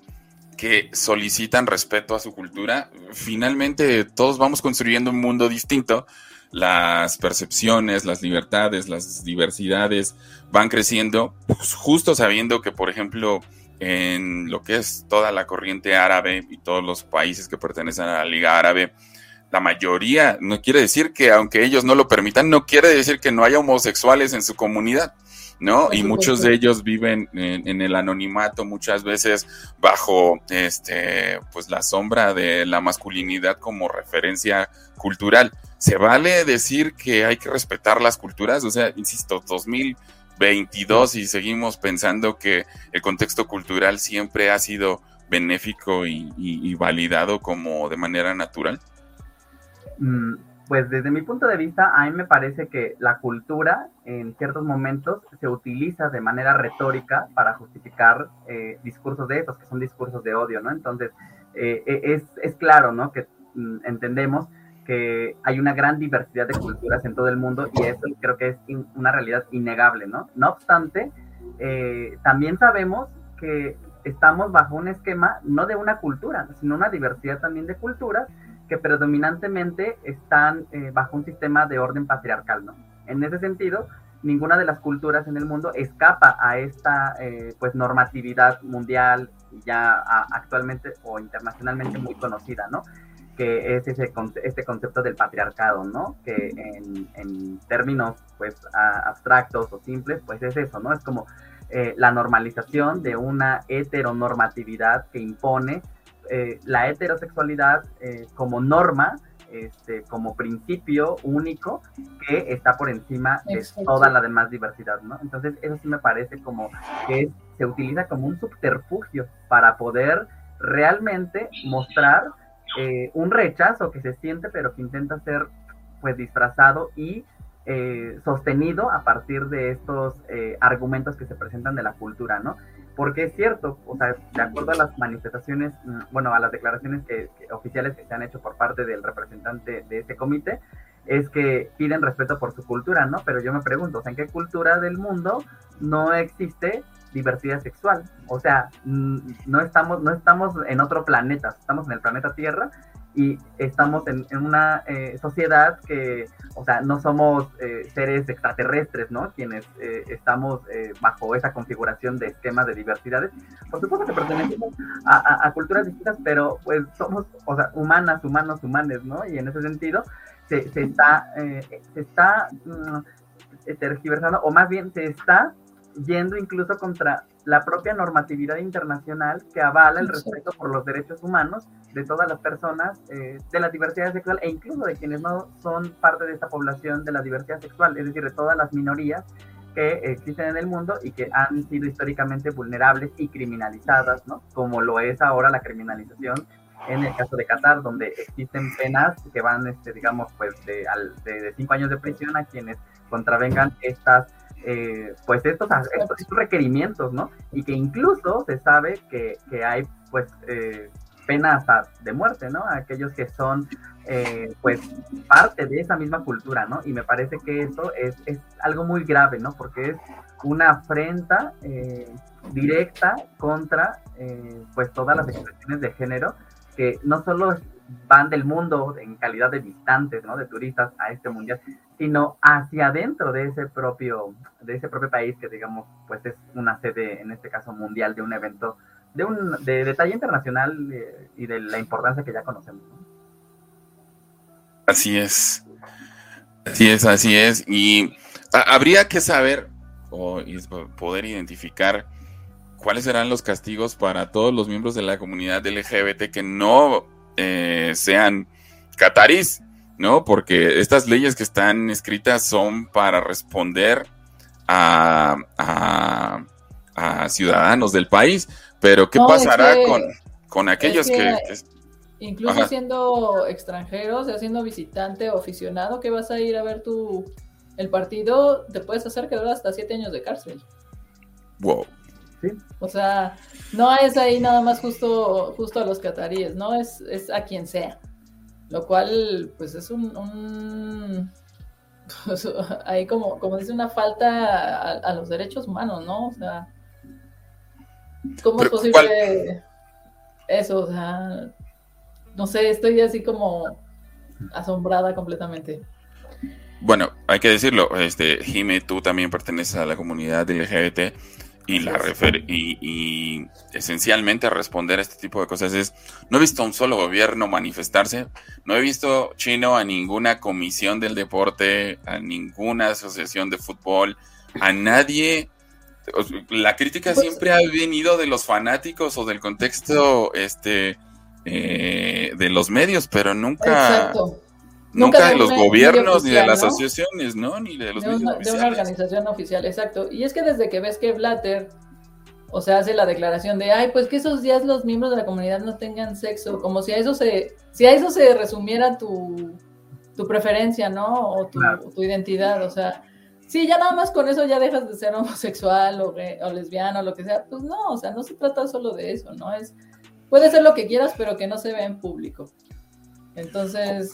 que solicitan respeto a su cultura? Finalmente, todos vamos construyendo un mundo distinto las percepciones, las libertades, las diversidades van creciendo, pues justo sabiendo que, por ejemplo, en lo que es toda la corriente árabe y todos los países que pertenecen a la Liga Árabe, la mayoría, no quiere decir que aunque ellos no lo permitan, no quiere decir que no haya homosexuales en su comunidad, ¿no? Y muchos de ellos viven en, el anonimato, muchas veces bajo este, pues la sombra de la masculinidad como referencia cultural. ¿Se vale decir que hay que respetar las culturas? O sea, insisto, 2000 22 y seguimos pensando que el contexto cultural siempre ha sido benéfico y, validado como de manera natural? Mm, pues desde mi punto de vista, a mí me parece que la cultura en ciertos momentos se utiliza de manera retórica para justificar eh, discursos de esos, que son discursos de odio, ¿no? Entonces, eh, e, es, es, claro, ¿no? Que mm, entendemos que hay una gran diversidad de culturas en todo el mundo y eso creo que es una realidad innegable, ¿no? No obstante, eh, también sabemos que estamos bajo un esquema no de una cultura, sino una diversidad también de culturas que predominantemente están eh, bajo un sistema de orden patriarcal, ¿no? En ese sentido, ninguna de las culturas en el mundo escapa a esta eh, pues normatividad mundial ya actualmente o internacionalmente muy conocida, ¿no? que es ese este concepto del patriarcado, ¿no? Que en, términos pues abstractos o simples, pues es eso, ¿no? Es como eh, la normalización de una heteronormatividad que impone eh, la heterosexualidad eh, como norma, este, como principio único que está por encima de toda la demás diversidad, ¿no? Entonces eso sí me parece como que se utiliza como un subterfugio para poder realmente mostrar eh, un rechazo que se siente, pero que intenta ser pues disfrazado y eh, sostenido a partir de estos eh, argumentos que se presentan de la cultura, ¿no? Porque es cierto, o sea, de acuerdo a las manifestaciones, mm, bueno, a las declaraciones oficiales que se han hecho por parte del representante de este comité, es que piden respeto por su cultura, ¿no? Pero yo me pregunto, ¿en qué cultura del mundo no existe diversidad sexual. O sea, no estamos, no estamos en otro planeta, estamos en el planeta Tierra y estamos en, una eh, sociedad que, o sea, no somos eh, seres extraterrestres, ¿no? Quienes eh, estamos bajo esa configuración de esquemas de diversidades. Por supuesto que pertenecemos a, culturas distintas, pero pues somos, o sea, humanas, humanos, humanes, ¿no? Y en ese sentido se, se está, se está mm, tergiversando, o más bien se está yendo incluso contra la propia normatividad internacional que avala el respeto por los derechos humanos de todas las personas eh, de la diversidad sexual e incluso de quienes no son parte de esta población de la diversidad sexual, es decir, de todas las minorías que existen en el mundo y que han sido históricamente vulnerables y criminalizadas, ¿no? Como lo es ahora la criminalización en el caso de Qatar, donde existen penas que van, este, digamos, pues de, de cinco años de prisión a quienes contravengan estas eh, pues estos, estos, requerimientos, ¿no? Y que incluso se sabe que, hay pues eh, penas de muerte, ¿no? Aquellos que son eh, pues parte de esa misma cultura, ¿no? Y me parece que eso es, es algo muy grave, ¿no? Porque es una afrenta directa contra pues todas las expresiones de género que no solo van del mundo en calidad de visitantes, ¿no? De turistas a este mundial, sino hacia adentro de ese propio, de ese propio país que digamos, pues es una sede, en este caso mundial, de un evento de un de detalle internacional eh, y de la importancia que ya conocemos. Así es, así es, así es, y habría que saber o poder identificar cuáles serán los castigos para todos los miembros de la comunidad LGBT que no eh, sean catarís, ¿no? Porque estas leyes que están escritas son para responder a, ciudadanos del país, pero ¿qué pasará con... con aquellos que, Incluso siendo extranjero, o sea, siendo visitante o aficionado, que vas a ir a ver tu el partido, te puedes hacer quedar hasta siete años de cárcel. Wow. O sea, no es ahí nada más justo, justo a los cataríes, ¿no? Es, es a quien sea. Lo cual, pues es un, pues, ahí como, como dice una falta a, los derechos humanos, ¿no? O sea, ¿cómo es posible eso? O sea, no sé, estoy así como asombrada completamente. Bueno, hay que decirlo, este, Jime, tú también perteneces a la comunidad LGBT y la refer y, esencialmente responder a este tipo de cosas es, no he visto a un solo gobierno manifestarse, no he visto chino a ninguna comisión del deporte, a ninguna asociación de fútbol, a nadie. La crítica pues siempre ha venido de los fanáticos o del contexto este, eh, de los medios, pero nunca... Nunca, de los gobiernos, ni de las asociaciones, ¿no? Ni de los de una, de una organización oficial, exacto. Y es que desde que ves que Blatter, o sea, hace la declaración de, ay, pues que esos días los miembros de la comunidad no tengan sexo, como si a eso se, si a eso se resumiera tu, tu preferencia, ¿no? O tu, tu identidad, o sea, sí, ya nada más con eso ya dejas de ser homosexual o, o lesbiano o lo que sea. Pues no, o sea, no se trata solo de eso, ¿no? Es, puede ser lo que quieras, pero que no se vea en público. Entonces,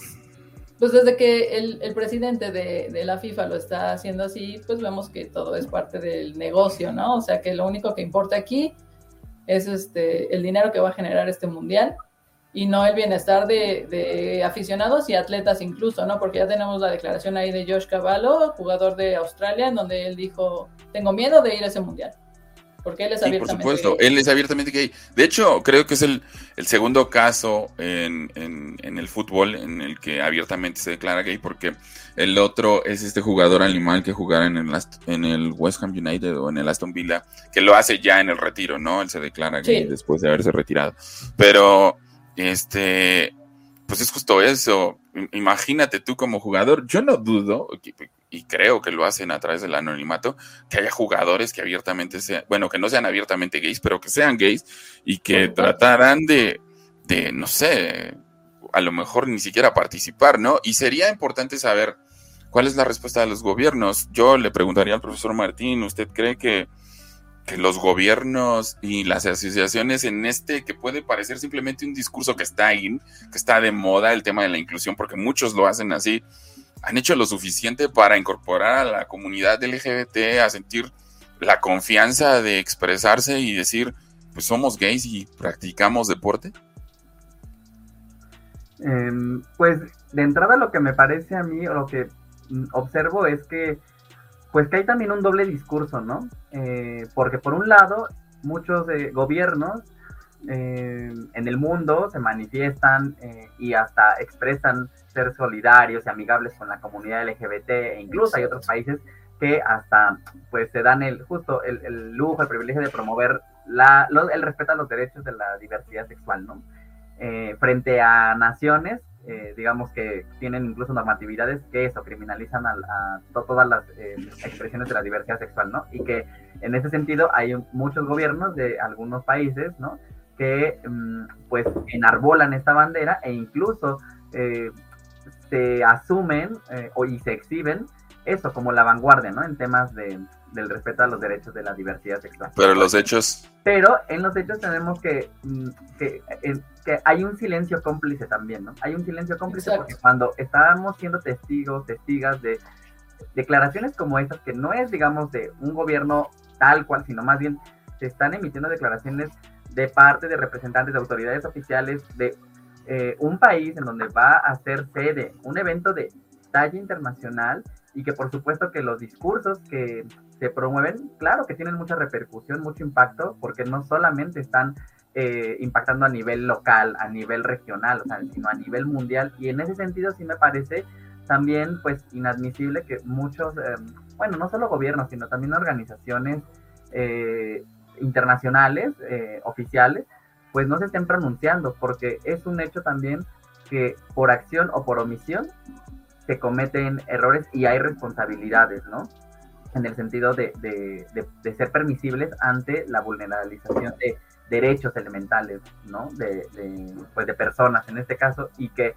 pues desde que el, presidente de, la FIFA lo está haciendo así, pues vemos que todo es parte del negocio, ¿no? O sea que lo único que importa aquí es este, el dinero que va a generar este mundial y no el bienestar de, aficionados y atletas incluso, ¿no? Porque ya tenemos la declaración ahí de Josh Cavallo, jugador de Australia, en donde él dijo, tengo miedo de ir a ese mundial. Porque él es abiertamente por supuesto, él es abiertamente gay. De hecho, creo que es el, segundo caso en, el fútbol en el que abiertamente se declara gay, porque el otro es este jugador animal que jugara en el, en el West Ham United o en el Aston Villa, que lo hace ya en el retiro, ¿no? Él se declara gay después de haberse retirado. Pero, este, pues es justo eso. Imagínate tú como jugador, yo no dudo, y creo que lo hacen a través del anonimato, que haya jugadores que abiertamente sean, bueno, que no sean abiertamente gays, pero que sean gays y que trataran de, de, no sé, a lo mejor ni siquiera participar, ¿no? Y sería importante saber cuál es la respuesta de los gobiernos. Yo le preguntaría al profesor Martín, ¿usted cree que, que los gobiernos y las asociaciones en este, que puede parecer simplemente un discurso que está ahí, que está de moda, el tema de la inclusión, porque muchos lo hacen así, han hecho lo suficiente para incorporar a la comunidad LGBT a sentir la confianza de expresarse y decir, pues somos gays y practicamos deporte? Em, pues de entrada lo que me parece a mí o lo que observo es que pues que hay también un doble discurso, ¿no? Eh, porque por un lado muchos eh, gobiernos eh, en el mundo se manifiestan y hasta expresan ser solidarios y amigables con la comunidad LGBT e incluso hay otros países que hasta pues se dan el justo el, lujo, el privilegio de promover la, el respeto a los derechos de la diversidad sexual, ¿no? Eh, frente a naciones, eh, digamos que tienen incluso normatividades que eso, criminalizan a, todas las eh, expresiones de la diversidad sexual, ¿no? Y que en ese sentido hay muchos gobiernos de algunos países, ¿no? Que mm, pues enarbolan esta bandera e incluso se asumen eh, y se exhiben eso como la vanguardia, ¿no? En temas de, del respeto a los derechos de la diversidad sexual. Pero los hechos. Pero en los hechos tenemos que, mm, que, que hay un silencio cómplice también, ¿no? Hay un silencio cómplice porque cuando estábamos siendo testigos, testigas de declaraciones como estas, que no es, digamos, de un gobierno tal cual, sino más bien se están emitiendo declaraciones de parte de representantes de autoridades oficiales de eh, un país en donde va a ser sede un evento de talla internacional y que por supuesto que los discursos que se promueven, claro que tienen mucha repercusión, mucho impacto, porque no solamente están eh, impactando a nivel local, a nivel regional, sino a nivel mundial. Y en ese sentido sí me parece también pues inadmisible que muchos, em, bueno, no solo gobiernos, sino también organizaciones eh, internacionales, oficiales, pues no se estén pronunciando, porque es un hecho también que por acción o por omisión se cometen errores y hay responsabilidades, ¿no? En el sentido de, ser permisibles ante la vulnerabilización de derechos elementales, ¿no? De, pues de personas en este caso, y que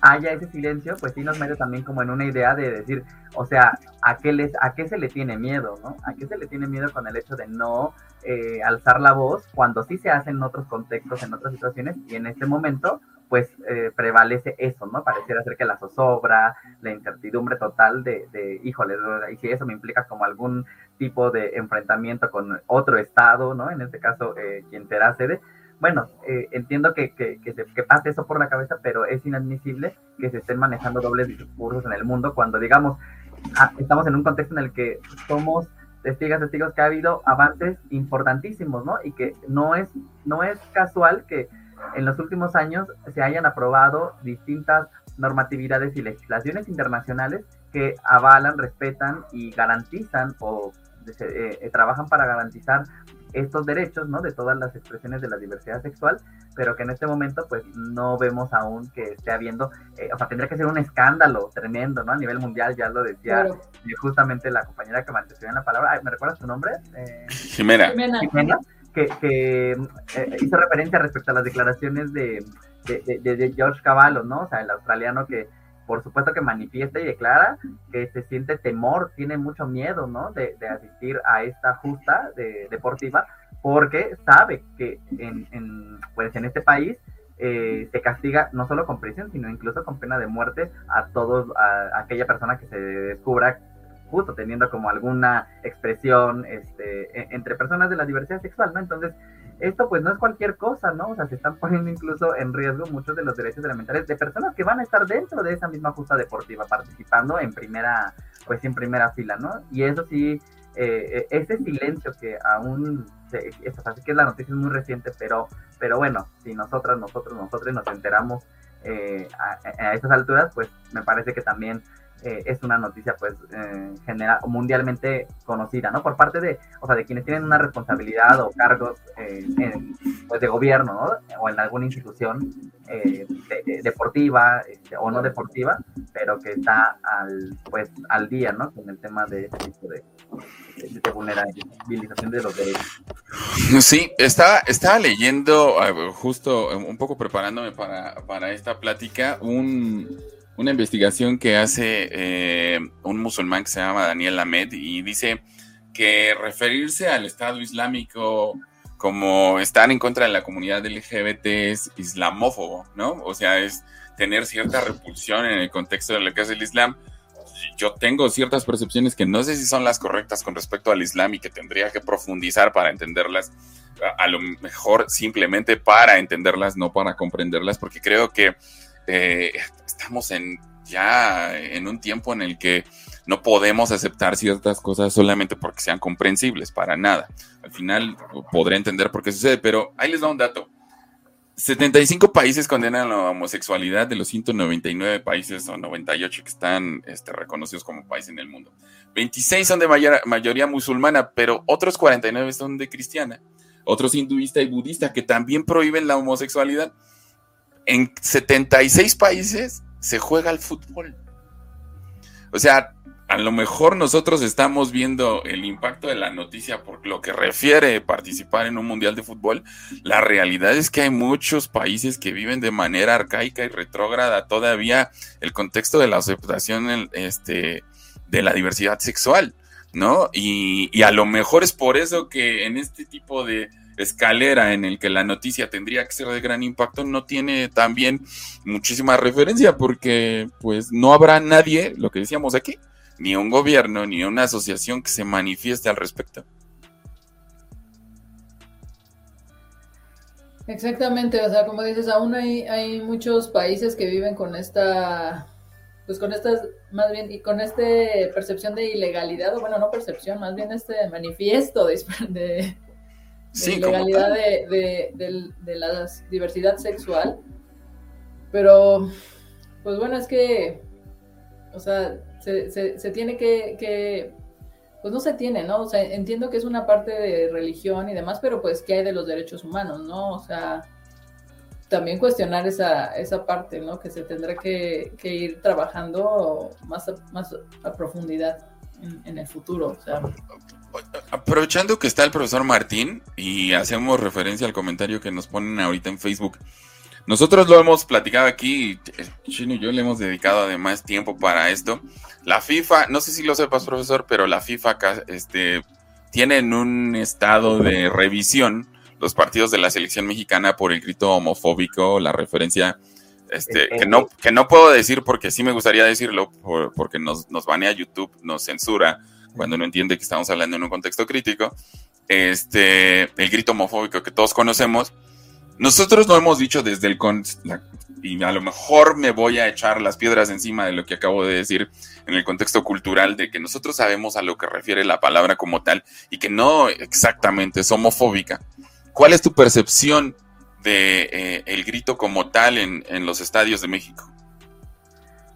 haya ese silencio, pues sí nos mete también como en una idea de decir, o sea, ¿a qué, les, a qué se le tiene miedo, ¿no? ¿A qué se le tiene miedo con el hecho de no eh, alzar la voz cuando sí se hace en otros contextos, en otras situaciones, y en este momento, pues eh, prevalece eso, ¿no? Pareciera ser que la zozobra, la incertidumbre total de, de, híjole, y si eso me implica como algún tipo de enfrentamiento con otro Estado, ¿no? En este caso, eh, quien será sede, bueno, eh, entiendo que, que, que, pase eso por la cabeza, pero es inadmisible que se estén manejando dobles discursos en el mundo cuando, digamos, ah, estamos en un contexto en el que somos testigos, testigos que ha habido avances importantísimos, ¿no? Y que no es, no es casual que en los últimos años se hayan aprobado distintas normatividades y legislaciones internacionales que avalan, respetan y garantizan o eh, eh, trabajan para garantizar estos derechos, ¿no? De todas las expresiones de la diversidad sexual, pero que en este momento, pues, no vemos aún que esté habiendo, eh, o sea, tendría que ser un escándalo tremendo, ¿no? A nivel mundial, ya lo decía justamente la compañera que me en la palabra, ¿me recuerdas tu nombre? Eh, Jimena. Jimena. que, que eh, hizo referencia respecto a las declaraciones de, de, de, de George Cavallo, ¿no? O sea, el australiano que por supuesto que manifiesta y declara que se siente temor, tiene mucho miedo, ¿no? De, asistir a esta justa de, deportiva, porque sabe que en, pues en este país eh, se castiga no solo con prisión, sino incluso con pena de muerte a todos, a, aquella persona que se descubra justo teniendo como alguna expresión este, e, entre personas de la diversidad sexual, ¿no? Entonces, esto pues no es cualquier cosa, ¿no? O sea, se están poniendo incluso en riesgo muchos de los derechos elementales de personas que van a estar dentro de esa misma justa deportiva, participando en primera, pues en primera fila, ¿no? Y eso sí, eh, ese silencio que aún, eso, así que la noticia es muy reciente, pero, pero bueno, si nosotras, nosotros, nosotros nos enteramos eh, a, a esas alturas, pues me parece que también eh, es una noticia pues eh, general mundialmente conocida, ¿no? Por parte de, o sea, de quienes tienen una responsabilidad o cargos eh, pues de gobierno, ¿no? O en alguna institución deportiva este, o no deportiva, pero que está al, pues, al día, ¿no? Con el tema de este tipo de, de, de los. Sí, estaba, estaba leyendo, justo un poco preparándome para, para esta plática, un una investigación que hace eh, un musulmán que se llama Daniel Ahmed y dice que referirse al Estado Islámico como estar en contra de la comunidad LGBT es islamófobo, ¿no? O sea, es tener cierta repulsión en el contexto de lo que es el Islam. Yo tengo ciertas percepciones que no sé si son las correctas con respecto al Islam y que tendría que profundizar para entenderlas, a, lo mejor simplemente para entenderlas, no para comprenderlas, porque creo que eh, estamos en ya en un tiempo en el que no podemos aceptar ciertas cosas solamente porque sean comprensibles, para nada. Al final podré entender por qué sucede, pero ahí les da un dato. 75 países condenan la homosexualidad de los 199 países o 98 que están este, reconocidos como países en el mundo. 26 son de mayoría musulmana, pero otros 49 son de cristiana. Otros hinduista y budista que también prohíben la homosexualidad. En 76 países se juega el fútbol. O sea, a lo mejor nosotros estamos viendo el impacto de la noticia por lo que refiere participar en un mundial de fútbol. La realidad es que hay muchos países que viven de manera arcaica y retrógrada todavía el contexto de la aceptación este, de la diversidad sexual, ¿no? Y a lo mejor es por eso que en este tipo de, escalera en el que la noticia tendría que ser de gran impacto no tiene también muchísima referencia porque pues no habrá nadie, lo que decíamos aquí, ni un gobierno ni una asociación que se manifieste al respecto. Exactamente, o sea, como dices, aún hay, hay muchos países que viven con esta, pues con estas, más bien, y con esta percepción de ilegalidad, o bueno, no percepción, más bien este manifiesto de, de sí, legalidad de, de, la diversidad sexual. Pero, pues bueno, es que, o sea, se, se, tiene que, pues no se tiene, ¿no? O sea, entiendo que es una parte de religión y demás, pero pues, ¿qué hay de los derechos humanos, no? O sea, también cuestionar esa, esa parte, ¿no? Que se tendrá que, ir trabajando más a, más a profundidad en, el futuro, o sea aprovechando que está el profesor Martín y hacemos referencia al comentario que nos ponen ahorita en Facebook, nosotros lo hemos platicado aquí, Chino y yo le hemos dedicado además tiempo para esto. La FIFA, no sé si lo sepas, profesor, pero la FIFA este, tiene en un estado de revisión los partidos de la selección mexicana por el grito homofóbico, la referencia este, que, no, que no puedo decir porque sí me gustaría decirlo, porque nos, nos banea YouTube, nos censura cuando no entiende que estamos hablando en un contexto crítico. Este, el grito homofóbico que todos conocemos. Nosotros lo hemos dicho desde el... y a lo mejor me voy a echar las piedras encima de lo que acabo de decir en el contexto cultural, de que nosotros sabemos a lo que refiere la palabra como tal y que no exactamente es homofóbica. ¿Cuál es tu percepción de eh, el grito como tal en, los estadios de México?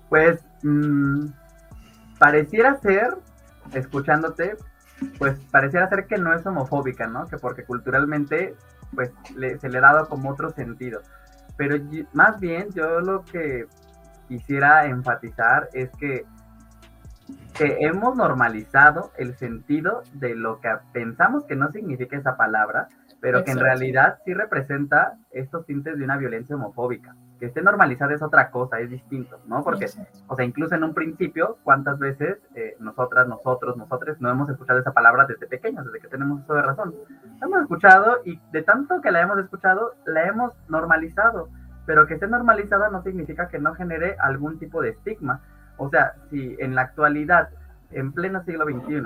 Pues mm, pareciera ser, escuchándote, pues pareciera ser que no es homofóbica, ¿no? Que porque culturalmente pues se le ha dado como otro sentido. Pero más bien yo lo que quisiera enfatizar es que, que hemos normalizado el sentido de lo que pensamos que no significa esa palabra, pero que en realidad sí representa estos tintes de una violencia homofóbica. Que esté normalizada es otra cosa, es distinto, ¿no? Porque, o sea, incluso en un principio, ¿cuántas veces eh, nosotras, nosotros, nosotros no hemos escuchado esa palabra desde pequeños, desde que tenemos uso de razón? La hemos escuchado y de tanto que la hemos escuchado, la hemos normalizado, pero que esté normalizada no significa que no genere algún tipo de estigma. O sea, si en la actualidad, en pleno siglo XXI,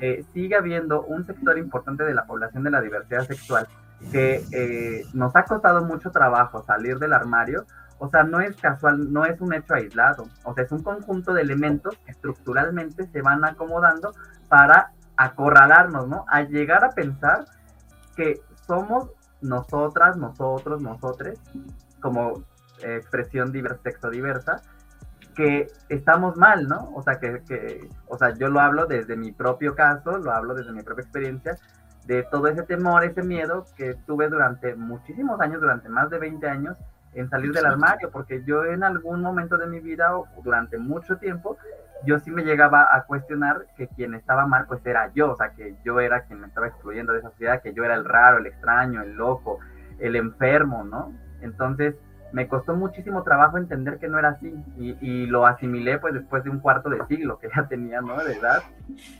eh, sigue habiendo un sector importante de la población de la diversidad sexual que eh, nos ha costado mucho trabajo salir del armario, o sea, no es casual, no es un hecho aislado, o sea, es un conjunto de elementos que estructuralmente se van acomodando para acorralarnos, ¿no? A llegar a pensar que somos nosotras, nosotros, nosotres, como expresión diversa, sexo diversa, que estamos mal, ¿no? O sea, que, o sea, yo lo hablo desde mi propio caso, lo hablo desde mi propia experiencia, de todo ese temor, ese miedo que tuve durante muchísimos años, durante más de 20 años, en salir del armario, porque yo en algún momento de mi vida o durante mucho tiempo, yo sí me llegaba a cuestionar que quien estaba mal, pues era yo, o sea, que yo era quien me estaba excluyendo de esa sociedad, que yo era el raro, el extraño, el loco, el enfermo, ¿no? Entonces, me costó muchísimo trabajo entender que no era así y, lo asimilé pues después de un cuarto de siglo que ya tenía, ¿no? De edad.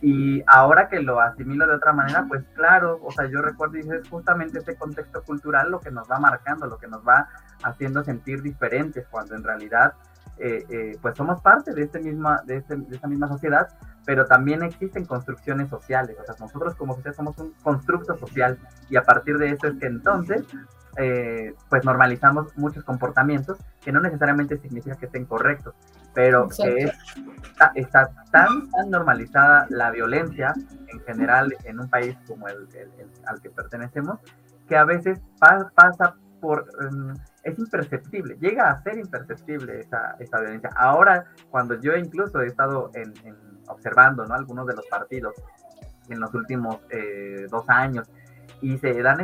Y ahora que lo asimilo de otra manera, pues claro, o sea, yo recuerdo y es justamente este contexto cultural lo que nos va marcando, lo que nos va haciendo sentir diferentes cuando en realidad eh, eh, pues somos parte de, este misma, de, este, de esta misma sociedad, pero también existen construcciones sociales, o sea, nosotros como sociedad somos un constructo social y a partir de eso es que entonces eh, pues normalizamos muchos comportamientos que no necesariamente significa que estén correctos, pero que está, tan, tan normalizada la violencia en general en un país como el, al que pertenecemos, que a veces pasa por... Em, es imperceptible, llega a ser imperceptible esa, esa violencia. Ahora, cuando yo incluso he estado en, observando ¿no? algunos de los partidos en los últimos eh, dos años y se dan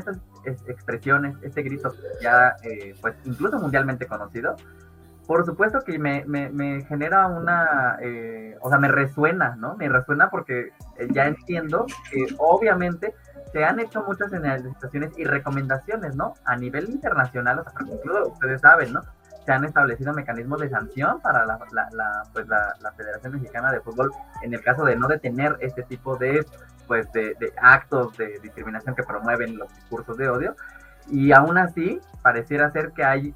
expresiones, este grito ya, eh, pues incluso mundialmente conocido, por supuesto que me, me, genera una, eh, o sea, me resuena, ¿no? Me resuena porque eh, ya entiendo que obviamente se han hecho muchas señalizaciones y recomendaciones, ¿no? A nivel internacional, o sea, incluso ustedes saben, ¿no? Se han establecido mecanismos de sanción para la, la, pues la, la Federación Mexicana de Fútbol en el caso de no detener este tipo de pues de, actos de discriminación que promueven los discursos de odio. Y aún así pareciera ser que hay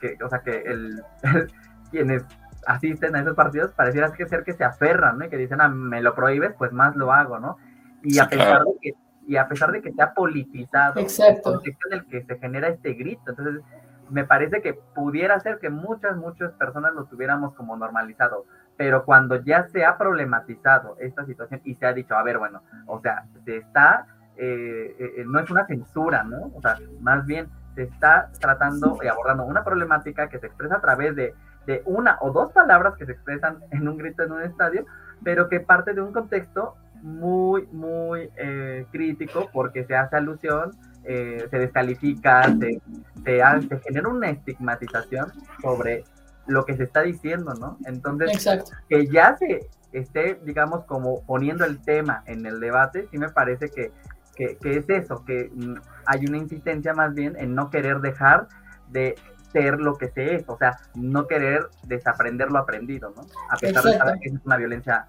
que, o sea que el, quienes asisten a esos partidos pareciera ser que se aferran ¿no? y que dicen ah, me lo prohíbes pues más lo hago no y a pesar de que y a pesar de que se ha politizado el contexto en el que se genera este grito. Entonces me parece que pudiera ser que muchas muchas personas lo tuviéramos como normalizado pero cuando ya se ha problematizado esta situación y se ha dicho, a ver, bueno, o sea, se está, eh, eh, no es una censura, ¿no? O sea, más bien se está tratando y abordando una problemática que se expresa a través de, de una o dos palabras que se expresan en un grito en un estadio, pero que parte de un contexto muy, muy eh, crítico porque se hace alusión, se descalifica, se, se, se genera una estigmatización sobre lo que se está diciendo, ¿no? Entonces, que ya se esté, digamos, como poniendo el tema en el debate, sí me parece que, que, es eso, que mm, hay una insistencia más bien en no querer dejar de ser lo que se es, o sea, no querer desaprender lo aprendido, ¿no? A pesar de que es una violencia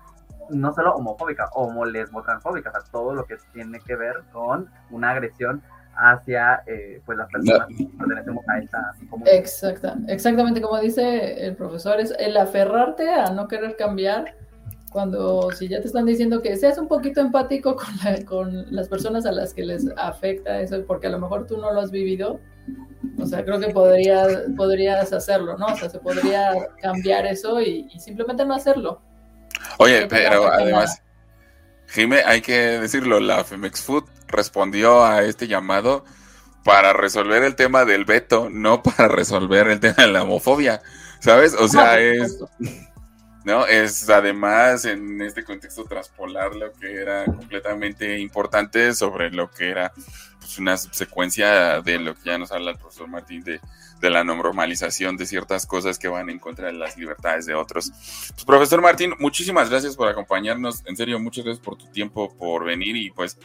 no solo homofóbica, homo, lesbo, transfóbica, o sea, todo lo que tiene que ver con una agresión hacia eh, pues las personas que pertenecemos a esta comunidad. Exacta, exactamente como dice el profesor, es el aferrarte a no querer cambiar cuando si ya te están diciendo que seas un poquito empático con, con las personas a las que les afecta eso, porque a lo mejor tú no lo has vivido, o sea, creo que podrías, podrías hacerlo, ¿no? O sea, se podría cambiar eso y, simplemente no hacerlo. Oye, pero además, Jime, hay que decirlo, la Femex Food respondió a este llamado para resolver el tema del veto, no para resolver el tema de la homofobia, ¿sabes? O sea, es... ¿no? Es además en este contexto traspolar lo que era completamente importante sobre lo que era pues, una subsecuencia de lo que ya nos habla el profesor Martín de, la normalización de ciertas cosas que van en contra de las libertades de otros. Pues, profesor Martín, muchísimas gracias por acompañarnos. En serio, muchas gracias por tu tiempo, por venir y pues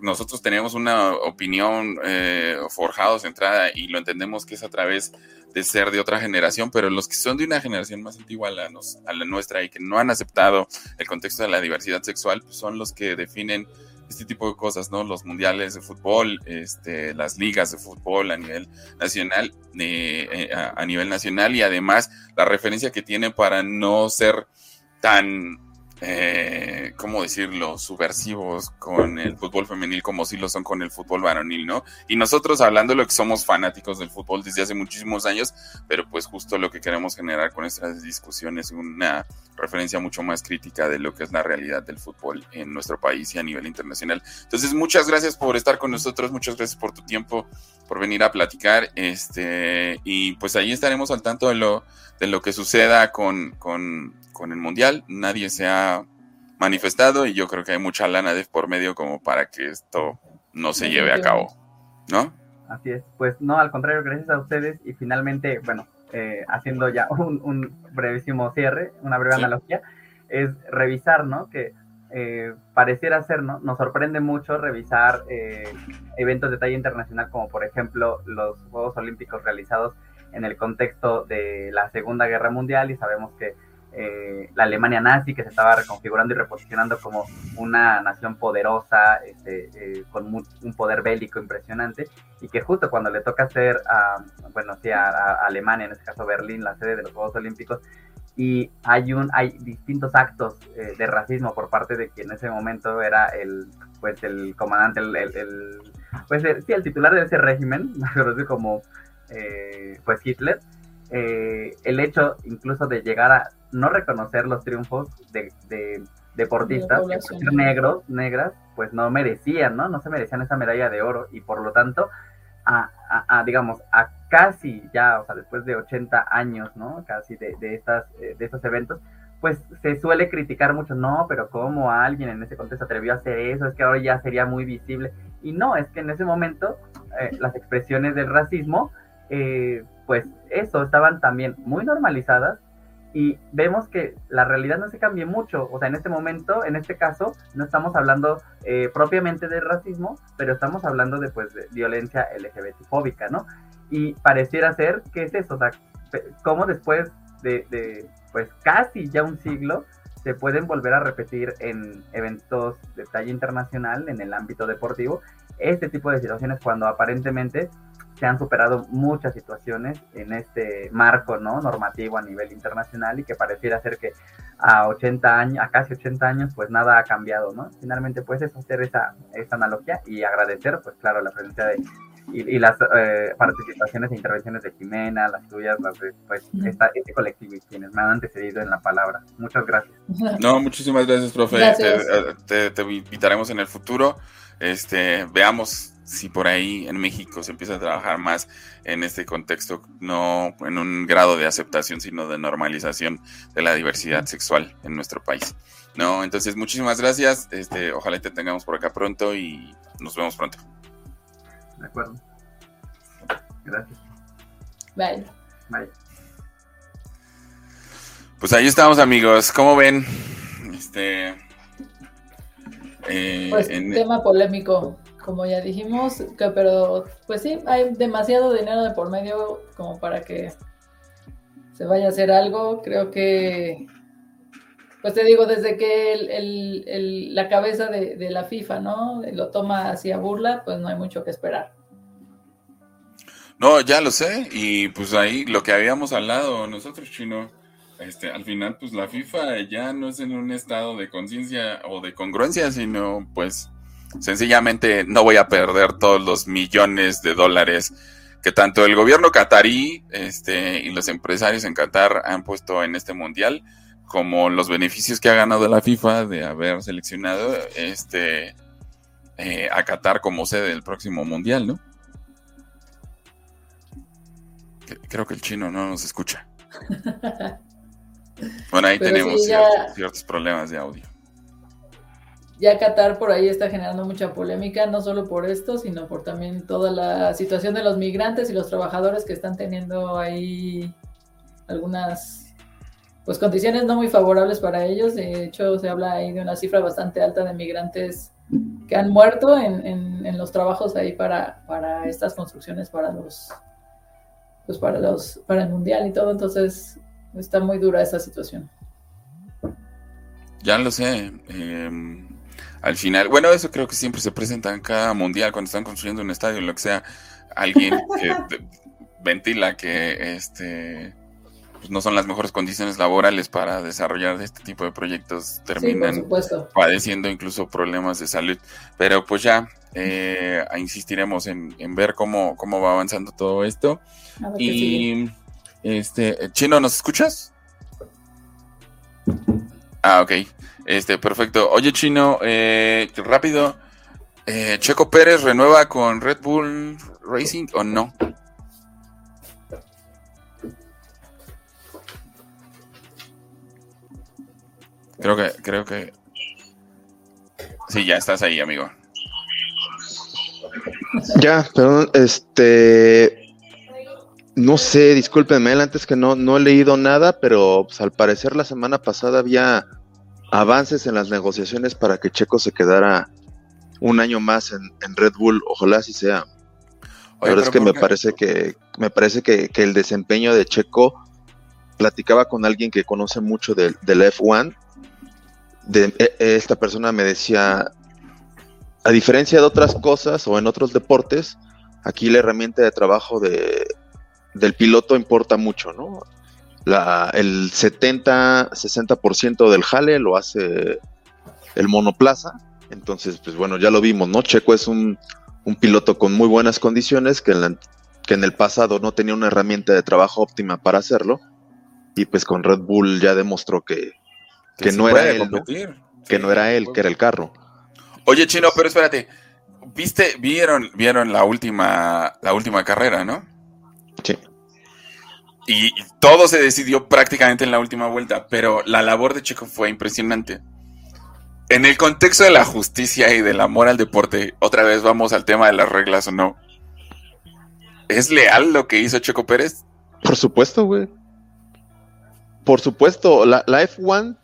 nosotros tenemos una opinión eh, forjada, centrada y lo entendemos que es a través de ser de otra generación, pero los que son de una generación más antigua a la, a nuestra y que no han aceptado el contexto de la diversidad sexual, pues son los que definen este tipo de cosas, ¿no? Los mundiales de fútbol, este, las ligas de fútbol a nivel nacional, eh, eh, a, nivel nacional y además la referencia que tiene para no ser tan eh, ¿cómo decirlo?, subversivos con el fútbol femenil como si lo son con el fútbol varonil, ¿no? Y nosotros hablando de lo que somos fanáticos del fútbol desde hace muchísimos años, pero pues justo lo que queremos generar con estas discusiones es una referencia mucho más crítica de lo que es la realidad del fútbol en nuestro país y a nivel internacional. Entonces, muchas gracias por estar con nosotros, muchas gracias por tu tiempo, por venir a platicar, este, y pues ahí estaremos al tanto de lo, de lo que suceda con, con con el Mundial. Nadie se ha manifestado y yo creo que hay mucha lana de por medio como para que esto no se lleve a cabo, ¿no? Así es, pues no, al contrario, gracias a ustedes y finalmente, bueno, eh, haciendo ya un, brevísimo cierre, una breve analogía, es revisar, ¿no? Que eh, pareciera ser, ¿no? Nos sorprende mucho revisar eh, eventos de talla internacional como por ejemplo los Juegos Olímpicos realizados en el contexto de la Segunda Guerra Mundial y sabemos que eh, la Alemania nazi que se estaba reconfigurando y reposicionando como una nación poderosa, este, eh, con un poder bélico impresionante, y que justo cuando le toca hacer a, bueno, sí, a, Alemania, en este caso Berlín, la sede de los Juegos Olímpicos, y hay un hay distintos actos eh, de racismo por parte de quien en ese momento era el pues el comandante el, pues sí el titular de ese régimen como pues Hitler el hecho incluso de llegar a no reconocer los triunfos de, deportistas negros, negras, pues no merecían, ¿no? No se merecían esa medalla de oro y por lo tanto, a, digamos, a casi ya, o sea, después de 80 años, ¿no? Casi de, de, estas, eh, de estos eventos, pues se suele criticar mucho, no, pero ¿cómo alguien en ese contexto atrevió a hacer eso? Es que ahora ya sería muy visible. Y no, es que en ese momento eh, las expresiones del racismo, eh, pues eso, estaban también muy normalizadas y vemos que la realidad no se cambia mucho. O sea, en este momento, en este caso, no estamos hablando eh, propiamente de racismo, pero estamos hablando de, pues, de violencia LGBT-fóbica, ¿no? Y pareciera ser que es eso, o sea, cómo después de, de, pues, casi ya un siglo, se pueden volver a repetir en eventos de talla internacional, en el ámbito deportivo, este tipo de situaciones cuando aparentemente se han superado muchas situaciones en este marco ¿no? normativo a nivel internacional y que pareciera ser que a 80 años, a casi 80 años, pues nada ha cambiado, ¿no? Finalmente, pues es hacer esa, esa analogía y agradecer, pues claro, la presencia de y, las eh, participaciones e intervenciones de Jimena, las tuyas, las de, pues, esta, este colectivo y quienes me han antecedido en la palabra. Muchas gracias. No, muchísimas gracias, profe. Te, te, invitaremos en el futuro. Este, veamos si por ahí en México se empieza a trabajar más en este contexto, no en un grado de aceptación, sino de normalización de la diversidad sexual en nuestro país. No, entonces muchísimas gracias. Este, ojalá te tengamos por acá pronto y nos vemos pronto. De acuerdo. Gracias. Bye. Bye. Pues ahí estamos, amigos. ¿Cómo ven? Este. Eh, pues tema polémico, como ya dijimos, que, pero pues sí, hay demasiado dinero de por medio como para que se vaya a hacer algo. Creo que, pues te digo, desde que el, la cabeza de, de, la FIFA, ¿no? Lo toma hacia burla, pues no hay mucho que esperar. No, ya lo sé, y pues ahí lo que habíamos hablado nosotros, Chino, este, al final pues la FIFA ya no es en un estado de conciencia o de congruencia, sino pues sencillamente no voy a perder todos los millones de dólares que tanto el gobierno catarí este, y los empresarios en Qatar han puesto en este mundial, como los beneficios que ha ganado la FIFA de haber seleccionado este, eh, a Qatar como sede del próximo mundial, ¿no? Creo que el chino no nos escucha. Bueno, ahí tenemos ciertos, problemas de audio. Ya Qatar por ahí está generando mucha polémica, no solo por esto, sino por también toda la situación de los migrantes y los trabajadores que están teniendo ahí algunas pues condiciones no muy favorables para ellos. De hecho, se habla ahí de una cifra bastante alta de migrantes que han muerto en, en los trabajos ahí para, para estas construcciones para los pues para los para el mundial y todo entonces está muy dura esa situación ya lo sé em, al final. Bueno eso creo que siempre se presenta en cada mundial cuando están construyendo un estadio lo que sea alguien que ventila que este pues no son las mejores condiciones laborales para desarrollar este tipo de proyectos terminan padeciendo incluso problemas de salud. Pero pues ya eh, insistiremos en, en, ver cómo, cómo va avanzando todo esto. Y este, Chino, ¿nos escuchas? Ah, ok. Este, perfecto. Oye, Chino, eh, rápido. Eh, ¿Checo Pérez renueva con Red Bull Racing o no? Creo que, creo que. Sí, ya estás ahí, amigo. Ya, pero este no sé, discúlpenme, antes que no, no he leído nada, pero pues, al parecer la semana pasada había avances en las negociaciones para que Checo se quedara un año más en, Red Bull, ojalá así sea. la verdad es que me parece que me parece que, el desempeño de Checo platicaba con alguien que conoce mucho del, F1. De, e, esta persona me decía, a diferencia de otras cosas o en otros deportes, aquí la herramienta de trabajo de, del piloto importa mucho, ¿no? La, el 70-60% del jale lo hace el monoplaza. Entonces, pues bueno, ya lo vimos, ¿no? Checo es un, piloto con muy buenas condiciones que en, que en el pasado no tenía una herramienta de trabajo óptima para hacerlo. Y pues con Red Bull ya demostró que, que, no era él, que no era él, que era el carro. Oye, Chino, pero espérate, viste, vieron, vieron la última, la última carrera, ¿no? Y todo se decidió prácticamente en la última vuelta, pero la labor de Checo fue impresionante. En el contexto de la justicia y del amor al deporte, otra vez vamos al tema de las reglas o no. ¿Es leal lo que hizo Checo Pérez? Por supuesto, güey. Por supuesto, la, F1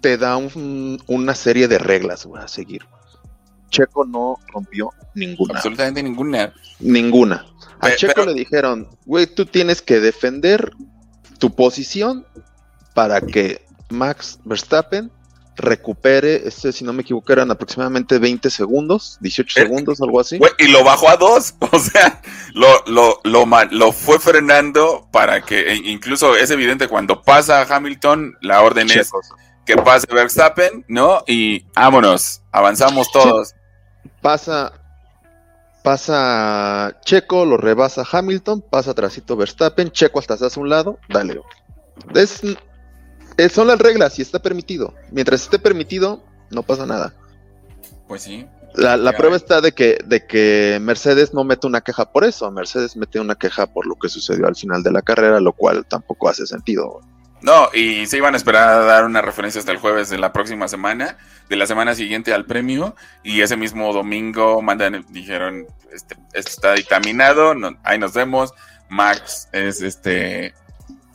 te da una serie de reglas a seguir. Checo no rompió ninguna. Absolutamente ninguna. Ninguna. A Checo le dijeron, güey, tú tienes que defender tu posición para que Max Verstappen recupere, este, si no me equivoco, eran aproximadamente 20 segundos, 18 eh, segundos, algo así. y lo bajó a dos, o sea, lo, lo, lo, lo fue frenando para que, e incluso es evidente cuando pasa Hamilton, la orden es que pase Verstappen, ¿no? Y vámonos, avanzamos todos. Pasa, pasa Checo, lo rebasa Hamilton, pasa trasito Verstappen, Checo hasta se hace un lado, dale. Es, son las reglas y está permitido. Mientras esté permitido, no pasa nada. Pues sí. La, prueba está de que, de que Mercedes no mete una queja por eso. Mercedes mete una queja por lo que sucedió al final de la carrera, lo cual tampoco hace sentido. No, y se iban a esperar a dar una referencia hasta el jueves de la próxima semana, de la semana siguiente al premio, y ese mismo domingo mandan, dijeron, este, esto está dictaminado, ahí nos vemos, Max es este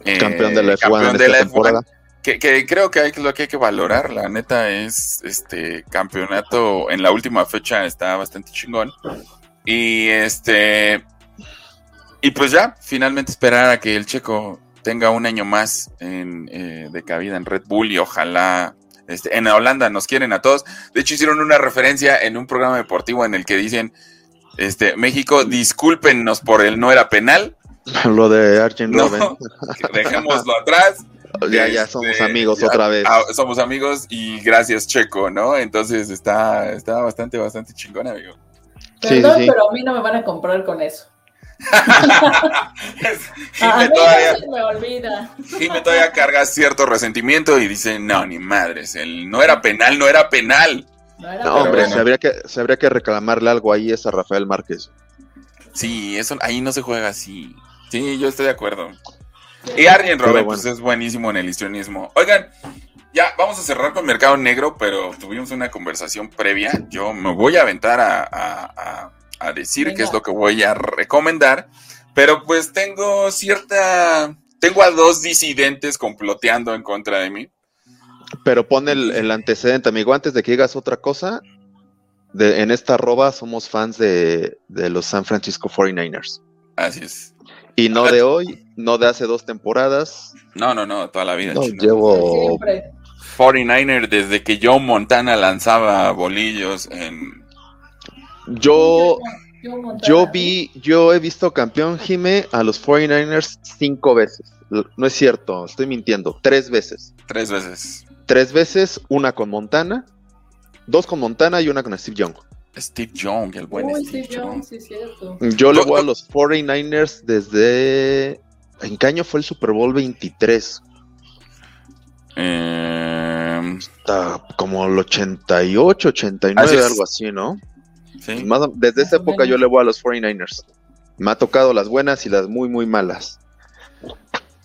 eh, campeón de la F1 temporada. que, que creo que hay, lo que hay que valorar, la neta, es este campeonato en la última fecha está bastante chingón. Y este. Y pues ya, finalmente esperar a que el checo tenga un año más en, eh, de cabida en Red Bull y ojalá este, en Holanda nos quieren a todos. De hecho, hicieron una referencia en un programa deportivo en el que dicen, este, México, discúlpenos por el no era penal. Lo de Arjen No, dejémoslo atrás. Ya, ya Este, somos amigos ya, otra vez. ah, somos amigos y gracias, Checo, ¿no? Entonces está, está bastante, bastante chingón, amigo. Sí, sí, Perdón, sí. pero a mí no me van a comprar con eso. Jime todavía, se me olvida. Jime todavía carga cierto resentimiento y dice, no, ni madres, el no era penal, no era penal. No, era No, hombre, bueno. se, habría que, se habría que reclamarle algo ahí es a Rafael Márquez. Sí, eso ahí no se juega así. Sí, yo estoy de acuerdo. Y Arjen Robben, bueno. pues es buenísimo en el histrionismo. Oigan, ya vamos a cerrar con Mercado Negro, pero tuvimos una conversación previa. Yo me voy a aventar a, a- a- a decir Venga. qué es lo que voy a recomendar, pero pues tengo cierta... Tengo a dos disidentes comploteando en contra de mí. Pero pon el, el antecedente, amigo, antes de que digas otra cosa. De, en esta arroba somos fans de, de los San Francisco 49ers. Así es. Y no Ah, de hoy, no de hace dos temporadas. No, no, no, toda la vida. No, chino. llevo. Siempre. 49er desde que Joe Montana lanzaba bolillos en... Yo, Yo, vi, yo he visto campeón Jime a los 49ers cinco veces. No es cierto, estoy mintiendo. Tres veces. Tres veces. Tres veces, una con Montana, dos con Montana y una con Steve Young. Steve Young, el buen Uy, Steve sí, Young. yo, sí, cierto. Yo le voy a los 49ers desde. ¿En qué año fue el Super Bowl 23? Eh, Hasta como el 88, 89, Así es. algo así, ¿no? Sí. Más o- desde esa época yo le voy a los 49ers. Me ha tocado las buenas y las muy, muy malas.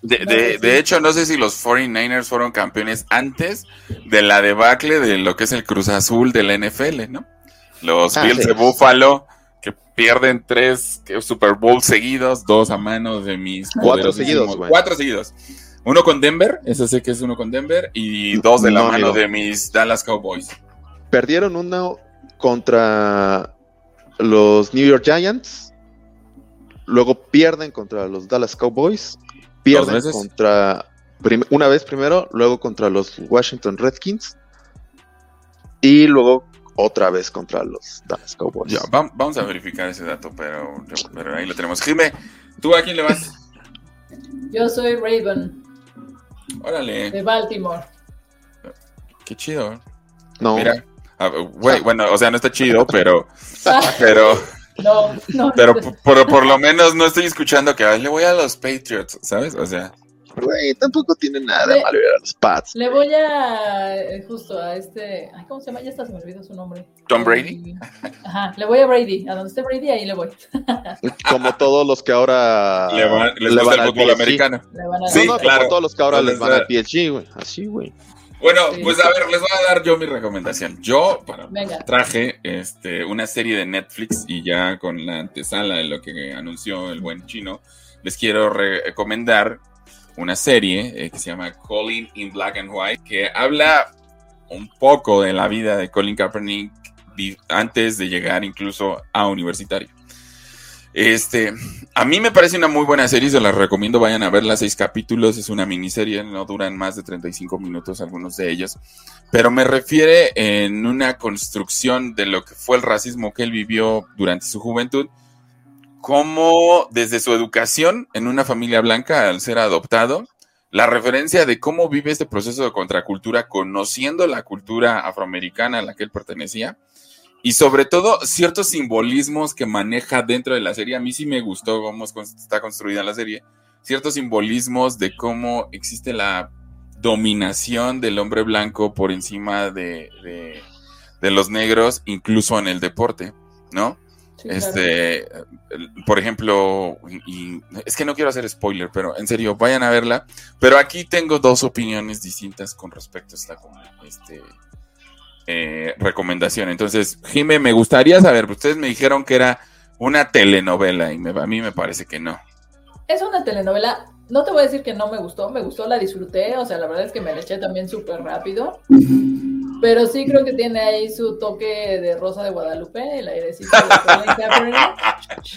De, hecho, no sé si los 49ers fueron campeones antes de la debacle de lo que es el Cruz Azul de la NFL, ¿no? Los Ah, Bills sí. de Buffalo que pierden tres Super Bowl seguidos, dos a manos de mis Cuatro seguidos, güey. Cuatro seguidos. Uno con Denver, ese sé que es uno con Denver, y dos de la No, mano amigo. de mis Dallas Cowboys. Perdieron uno contra los New York Giants. Luego pierden contra los Dallas Cowboys. Pierden veces? contra. una vez primero, luego contra los Washington Redskins. Y luego otra vez contra los Dallas Cowboys. Ya, vamos a verificar ese dato, pero, pero ahí lo tenemos. Jime, ¿tú a quién le vas? Yo soy Raven, Órale, de Baltimore. qué chido. no, Mira, güey, bueno, o sea, no está chido, pero, pero, No, no. pero por, por lo menos no estoy escuchando que "Ay, le voy a los Patriots, ¿sabes? O sea, güey, tampoco tiene nada de Le- malo ir a los Pats. Le voy a eh, justo a este. Ay, ¿Cómo se llama? Ya hasta se me olvidó su nombre. ¿Tom Brady? Ajá, le voy a Brady. A donde esté Brady, ahí le voy. Como todos los que ahora le va- les le gusta van el al fútbol PSG. americano. Le van a Sí, No, no, claro. como todos los que ahora les van al PSG, güey. Así, güey. Bueno, Sí. pues a ver, les voy a dar yo mi recomendación. Yo, para, traje este, una serie de Netflix y ya con la antesala de lo que anunció el buen chino, les quiero recomendar una serie eh, que se llama Colin in Black and White, que habla un poco de la vida de Colin Kaepernick antes de llegar incluso a universitario. Este, a mí me parece una muy buena serie, se la recomiendo, vayan a verla, seis capítulos, es una miniserie, no duran más de 35 minutos algunos de ellos, pero me refiere en una construcción de lo que fue el racismo que él vivió durante su juventud, como desde su educación en una familia blanca al ser adoptado, la referencia de cómo vive este proceso de contracultura conociendo la cultura afroamericana a la que él pertenecía y sobre todo ciertos simbolismos que maneja dentro de la serie. A mí sí me gustó cómo está construida la serie. Ciertos simbolismos de cómo existe la dominación del hombre blanco por encima de, de- de los negros, incluso en el deporte, ¿no? Sí. Este, por ejemplo, y, es que no quiero hacer spoiler, pero en serio, vayan a verla. Pero aquí tengo dos opiniones distintas con respecto a esta este, eh, recomendación. Entonces, Jime, me gustaría saber, ustedes me dijeron que era una telenovela y me- a mí me parece que no. Es una telenovela no te voy a decir que no me gustó, me gustó, la disfruté, o sea, la verdad es que me la eché también súper rápido, pero sí creo que tiene ahí su toque de Rosa de Guadalupe, el airecito de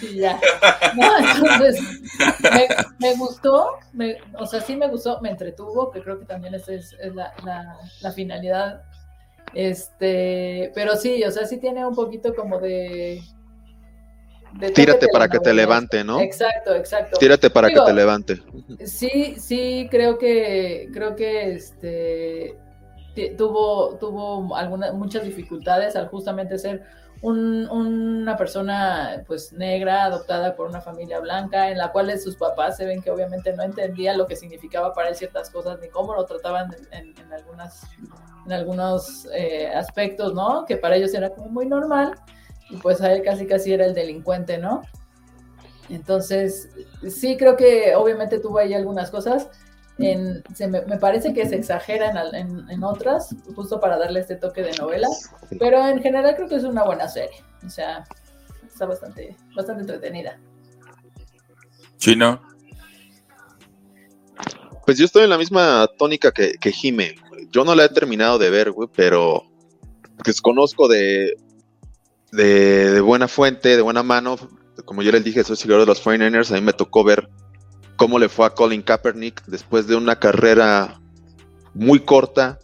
y ya. No, entonces, me, gustó, me, o sea, sí me gustó, me entretuvo, que creo que también es, la finalidad, este, pero sí, o sea, sí tiene un poquito como de Tírate para que te levante, ¿no? Exacto, exacto. Tírate para que te levante. Sí, sí, creo que, creo que este tuvo, tuvo algunas, muchas dificultades al justamente ser una persona pues negra, adoptada por una familia blanca, en la cual sus papás se ven que obviamente no entendían lo que significaba para él ciertas cosas, ni cómo lo trataban en, algunas, en algunos eh, aspectos, ¿no? Que para ellos era como muy normal y pues a él casi casi era el delincuente, ¿no? Entonces, sí creo que obviamente tuvo ahí algunas cosas. En, se me, parece que se exagera en, en, otras, justo para darle este toque de novela, pero en general creo que es una buena serie. O sea, está bastante, bastante entretenida. Chino. Pues yo estoy en la misma tónica que, que Jime. Yo no la he terminado de ver, güey, pero desconozco de de, buena fuente, de buena mano. Como yo les dije, soy seguidor de los 49ers. A mí me tocó ver cómo le fue a Colin Kaepernick después de una carrera muy corta,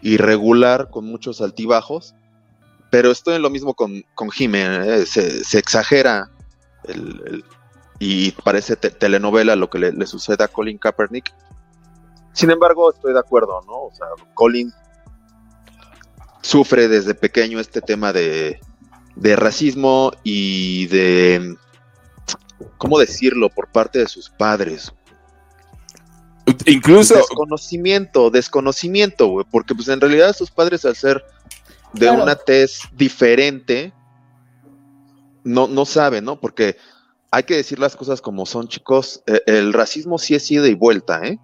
irregular, con muchos altibajos. Pero estoy en lo mismo con, con eh, se, exagera y parece telenovela lo que le, le, sucede a Colin Kaepernick. Sin embargo, estoy de acuerdo, ¿no? O sea, Colin sufre desde pequeño este tema de, de racismo y de, ¿cómo decirlo?, por parte de sus padres. Incluso... Desconocimiento, desconocimiento, güey, porque pues en realidad sus padres al ser de una tez diferente, no, no saben, ¿no? Porque hay que decir las cosas como son, chicos. E, el racismo sí es ida y vuelta, ¿eh?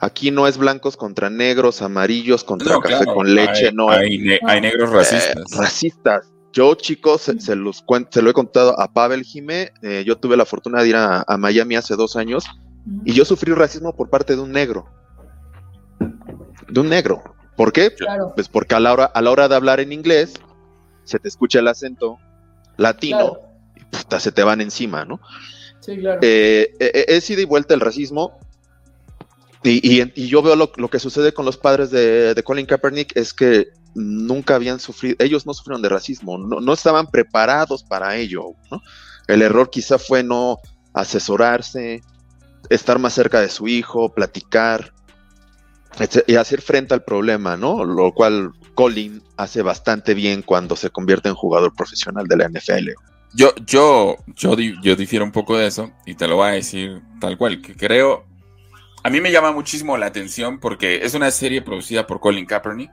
Aquí no es blancos contra negros, amarillos contra café con leche, no. Hay, negros racistas. Eh, racistas. Yo, chicos, se, los se lo he contado a Pavel Jime. Eh, yo tuve la fortuna de ir a, Miami hace dos años y yo sufrí racismo por parte de un negro. De un negro. ¿Por qué? Pues porque a la, hora, a la hora de hablar en inglés se te escucha el acento latino y se te van encima, ¿no? Sí, claro. Eh, eh, es ida y vuelta el racismo. Y, yo veo lo, que sucede con los padres de, de Colin Kaepernick es que nunca habían sufrido, ellos no sufrieron de racismo, no, estaban preparados para ello. El error quizá fue no asesorarse, estar más cerca de su hijo, platicar y hacer frente al problema, ¿no? Lo cual Colin hace bastante bien cuando se convierte en jugador profesional de la NFL. Yo, yo, yo, yo difiero un poco de eso y te lo voy a decir tal cual, que creo, a mí me llama muchísimo la atención porque es una serie producida por Colin Kaepernick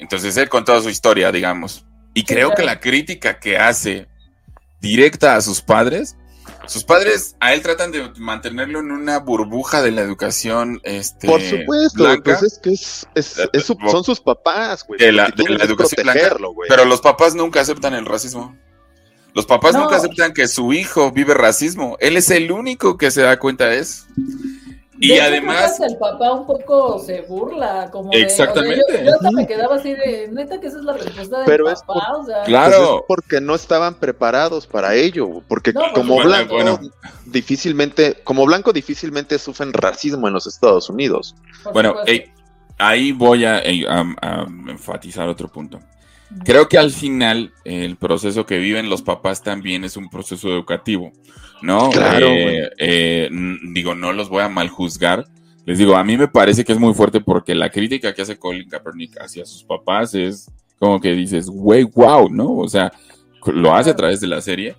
entonces él con toda su historia, digamos. Y creo que la crítica que hace directa a sus padres, sus padres a él tratan de mantenerlo en una burbuja de la educación. Este, Por supuesto, pues es que es, es, son sus papás, güey. De la, educación Pero los papás nunca aceptan el racismo. Los papás nunca aceptan que su hijo vive racismo. Él es el único que se da cuenta de eso. Y además. el papá un poco se burla, como. Exactamente. yo, hasta me quedaba así de. Neta, que esa es la respuesta del Pero papá. o sea, claro. Pues es porque no estaban preparados para ello. Porque pues, como blanco, difícilmente. Como blanco, difícilmente sufren racismo en los Estados Unidos. Bueno, ahí voy a, a enfatizar otro punto. Creo que al final el proceso que viven los papás también es un proceso educativo, ¿no? Claro. Eh, eh, digo, no los voy a mal juzgar. Les digo, a mí me parece que es muy fuerte porque la crítica que hace Colin Kaepernick hacia sus papás es como que dices, güey, wow, ¿no? O sea, lo hace a través de la serie.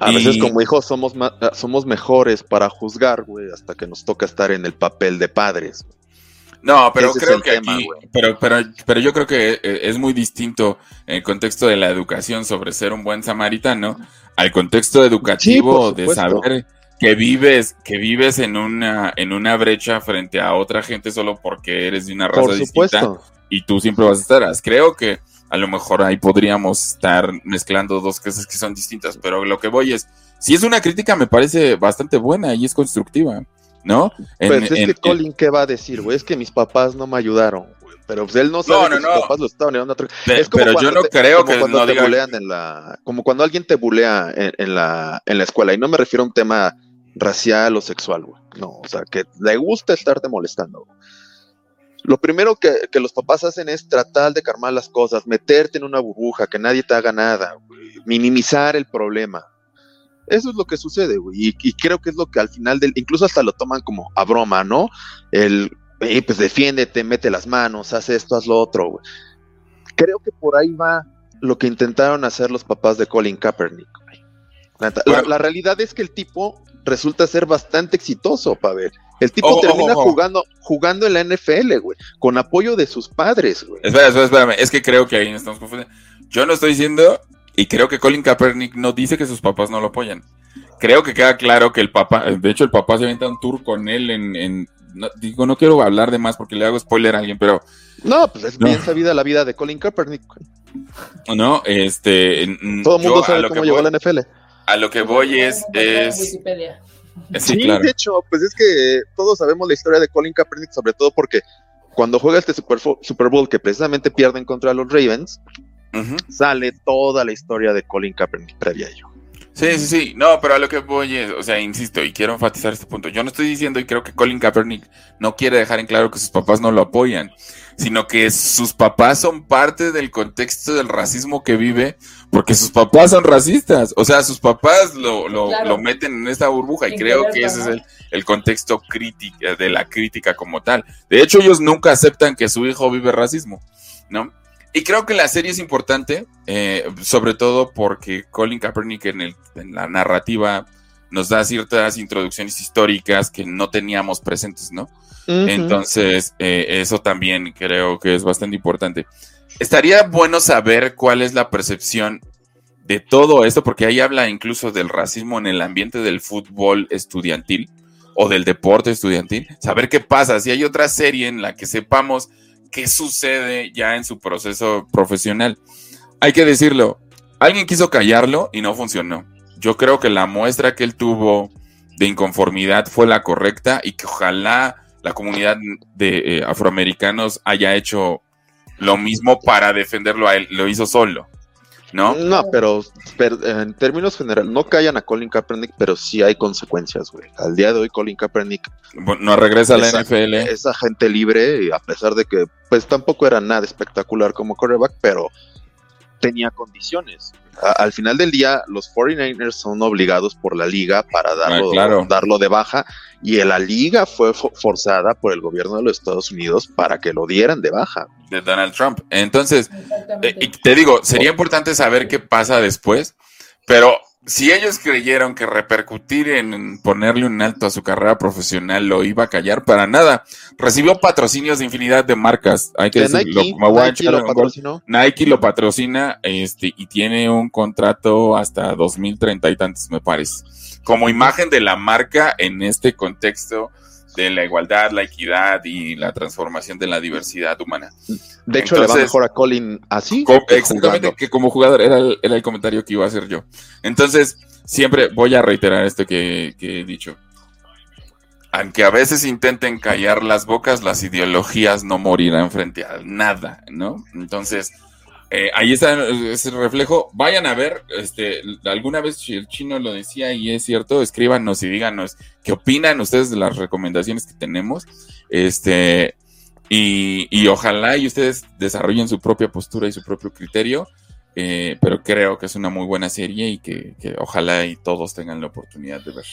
A veces como hijos somos, somos mejores para juzgar, güey, hasta que nos toca estar en el papel de padres. No, pero creo que aquí, pero, pero, pero yo creo que eh, es muy distinto el contexto de la educación sobre ser un buen samaritano al contexto educativo de saber que vives, que vives en una, en una brecha frente a otra gente solo porque eres de una raza distinta y tú siempre vas a estar. Creo que a lo mejor ahí podríamos estar mezclando dos cosas que son distintas, pero lo que voy es, si es una crítica me parece bastante buena y es constructiva. ¿No? En, pues es que Colin, ¿qué va a decir, güey? Es que mis papás no me ayudaron, güey. Pero pues él no sabe que sus papás lo estaban llevando a Es como pero yo no creo que cuando no te bulean en la, como cuando alguien te bulea en, la, en la escuela, y no me refiero a un tema racial o sexual, güey. No, o sea, que le gusta estarte molestando. Lo primero que, los papás hacen es tratar de calmar las cosas, meterte en una burbuja, que nadie te haga nada, minimizar el problema. Eso es lo que sucede, güey. Y, creo que es lo que al final del, incluso hasta lo toman como a broma, ¿no? El, pues defiéndete, mete las manos, haz esto, haz lo otro, güey. Creo que por ahí va lo que intentaron hacer los papás de Colin Kaepernick. la, realidad es que el tipo resulta ser bastante exitoso, Pavel. El tipo termina jugando jugando en la NFL, güey, con apoyo de sus padres, güey. Espera, espera, espérame, es que creo que ahí nos estamos confundiendo. Yo no estoy diciendo, y creo que Colin Kaepernick no dice que sus papás no lo apoyan. Creo que queda claro que el papá, de hecho el papá se avienta un tour con él en, digo, no quiero hablar de más porque le hago spoiler a alguien, pero... No, pues es bien sabida la vida de Colin Kaepernick. No, este... Todo el mundo sabe cómo llegó a la NFL. A lo que voy es... es Sí, de hecho, pues es que todos sabemos la historia de Colin Kaepernick, sobre todo porque cuando juega este Super, Super Bowl que precisamente pierden contra los Ravens, sale toda la historia de Colin Kaepernick previa a ello. Sí, sí, sí. No, pero a lo que voy es, o sea, insisto y quiero enfatizar este punto. Yo no estoy diciendo y creo que Colin Kaepernick no quiere dejar en claro que sus papás no lo apoyan, sino que sus papás son parte del contexto del racismo que vive, porque sus papás son racistas. O sea, sus papás lo, lo, lo meten en esta burbuja y creo que ese es el, el contexto crítico de la crítica como tal. De hecho, ellos nunca aceptan que su hijo vive racismo, ¿no? Y creo que la serie es importante, eh, sobre todo porque Colin Kaepernick en, el, en la narrativa nos da ciertas introducciones históricas que no teníamos presentes, ¿no? Entonces, eh, eso también creo que es bastante importante. Estaría bueno saber cuál es la percepción de todo esto, porque ahí habla incluso del racismo en el ambiente del fútbol estudiantil o del deporte estudiantil. Saber qué pasa, si hay otra serie en la que sepamos qué sucede ya en su proceso profesional. Hay que decirlo, alguien quiso callarlo y no funcionó. Yo creo que la muestra que él tuvo de inconformidad fue la correcta y que ojalá la comunidad de eh, afroamericanos haya hecho lo mismo para defenderlo a él. Lo hizo solo. ¿No? No, pero, en términos generales, no callan a Colin Kaepernick, pero sí hay consecuencias, güey. Al día de hoy, Colin Kaepernick no regresa a la NFL. Es agente libre, y a pesar de que, pues tampoco era nada espectacular como quarterback, pero tenía condiciones. al final del día, los 49ers son obligados por la liga para darlo, ah, darlo de baja y la liga fue forzada por el gobierno de los Estados Unidos para que lo dieran de baja. De Donald Trump. Entonces, eh, te digo, sería importante saber qué pasa después, pero si ellos creyeron que repercutir en ponerle un alto a su carrera profesional lo iba a callar, para nada. Recibió patrocinios de infinidad de marcas. Hay que decirlo. Nike, lo. Nike lo patrocina este, y tiene un contrato hasta 2030 y tantos, me parece. Como imagen de la marca en este contexto de la igualdad, la equidad y la transformación de la diversidad humana. De hecho, le va mejor a Colin así. exactamente, que como jugador era el, era el, comentario que iba a hacer yo. Entonces, siempre voy a reiterar esto que, que he dicho. Aunque a veces intenten callar las bocas, las ideologías no morirán frente a nada, ¿no? Entonces, eh, ahí está ese reflejo. Vayan a ver, este, alguna vez el chino lo decía y es cierto, escríbanos y díganos qué opinan ustedes de las recomendaciones que tenemos. Este, y, ojalá y ustedes desarrollen su propia postura y su propio criterio. Eh, pero creo que es una muy buena serie y que, ojalá y todos tengan la oportunidad de ver.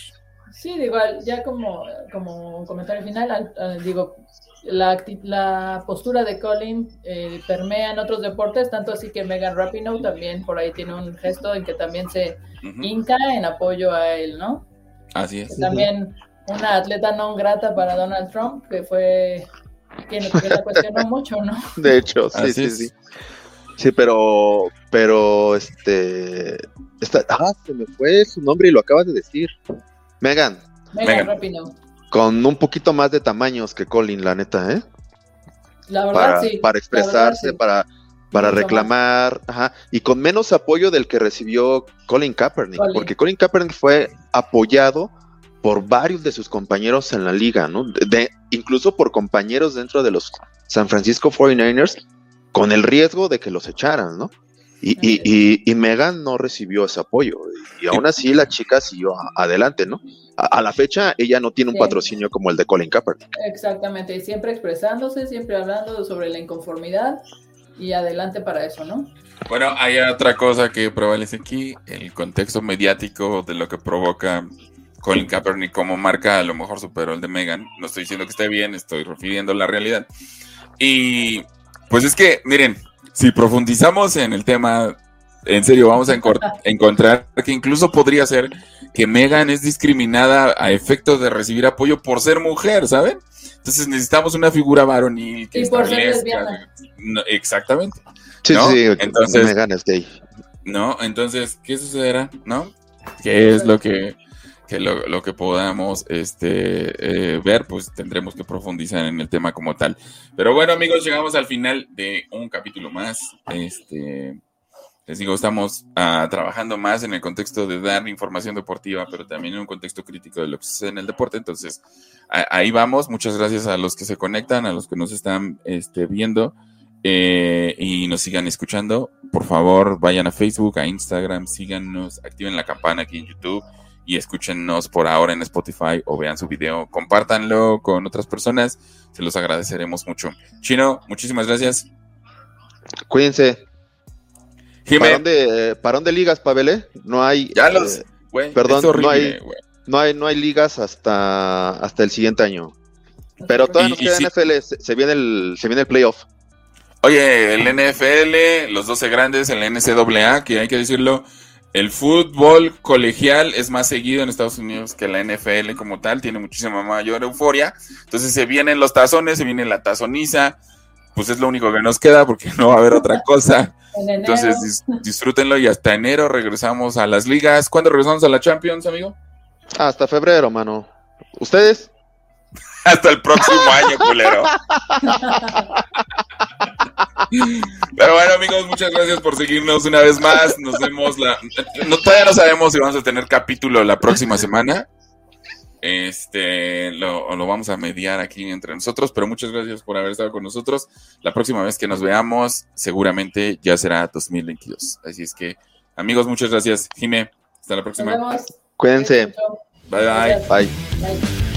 Sí, digo, ya como, como comentario final, digo, la, la postura de Colin eh, permea en otros deportes, tanto así que Megan Rapinoe también por ahí tiene un gesto en que también se hinca en apoyo a él, ¿no? Así es. También una atleta no grata para Donald Trump, que fue la cuestionó mucho, ¿no? De hecho, sí, sí, sí. Sí, pero, pero, este, ah, se me fue su nombre y lo acabas de decir. Megan. Megan, Rapinoe con un poquito más de tamaños que Colin, la neta, ¿eh? La verdad, para, sí. Para expresarse, para, para reclamar, ajá, y con menos apoyo del que recibió Colin Kaepernick, porque Colin Kaepernick fue apoyado por varios de sus compañeros en la liga, ¿no? De, incluso por compañeros dentro de los San Francisco 49ers, con el riesgo de que los echaran, ¿no? Y, y, y, Megan no recibió ese apoyo. Y aún así la chica siguió adelante, ¿no? A, la fecha ella no tiene un patrocinio como el de Colin Kaepernick. Exactamente, siempre expresándose, siempre hablando sobre la inconformidad y adelante para eso, ¿no? Bueno, hay otra cosa que prevalece aquí, el contexto mediático de lo que provoca Colin Kaepernick como marca, a lo mejor superó el de Megan. No estoy diciendo que esté bien, estoy refiriendo la realidad. Y pues es que, miren, si profundizamos en el tema, en serio, vamos a encontrar que incluso podría ser que Megan es discriminada a efecto de recibir apoyo por ser mujer, ¿saben? Entonces necesitamos una figura varonil que y por ser lesbiana. exactamente. Sí, sí, entonces Megan es gay. No, entonces, ¿qué sucederá? ¿No? ¿Qué es lo que que lo, que podamos este, eh, ver, pues tendremos que profundizar en el tema como tal. Pero bueno, amigos, llegamos al final de un capítulo más. Este, les digo, estamos ah, trabajando más en el contexto de dar información deportiva, pero también en un contexto crítico de lo que sucede en el deporte. Entonces, ahí vamos. Muchas gracias a los que se conectan, a los que nos están este, viendo. Eh, y nos sigan escuchando, por favor vayan a Facebook, a Instagram, síganos, activen la campana aquí en YouTube y escúchenos por ahora en Spotify o vean su video, compártanlo con otras personas, se los agradeceremos mucho. Chino, muchísimas gracias. Cuídense. ¿Para dónde, ligas, Pabele? No hay. Ya los. Eh, perdón, no, hay, no, hay, no hay ligas hasta, hasta el siguiente año. Pero todavía nos queda NFL, se, viene el, se viene el playoff. Oye, el NFL, los 12 grandes, el NCAA, que hay que decirlo, el fútbol colegial es más seguido en Estados Unidos que la NFL como tal, tiene muchísima mayor euforia. Entonces se vienen los tazones, se viene la tazoniza, pues es lo único que nos queda porque no va a haber otra cosa. Entonces disfrútenlo y hasta enero regresamos a las ligas. ¿Cuándo regresamos a la Champions, amigo? Hasta febrero, mano. ¿Ustedes? hasta el próximo año, culero. Pero bueno, amigos, muchas gracias por seguirnos una vez más. Nos vemos la. No, todavía no sabemos si vamos a tener capítulo la próxima semana. Este lo, lo, vamos a mediar aquí entre nosotros, pero muchas gracias por haber estado con nosotros. La próxima vez que nos veamos, seguramente ya será 2022. Así es que, amigos, muchas gracias. Jime, hasta la próxima. Nos vemos. Cuídense. bye. bye. bye.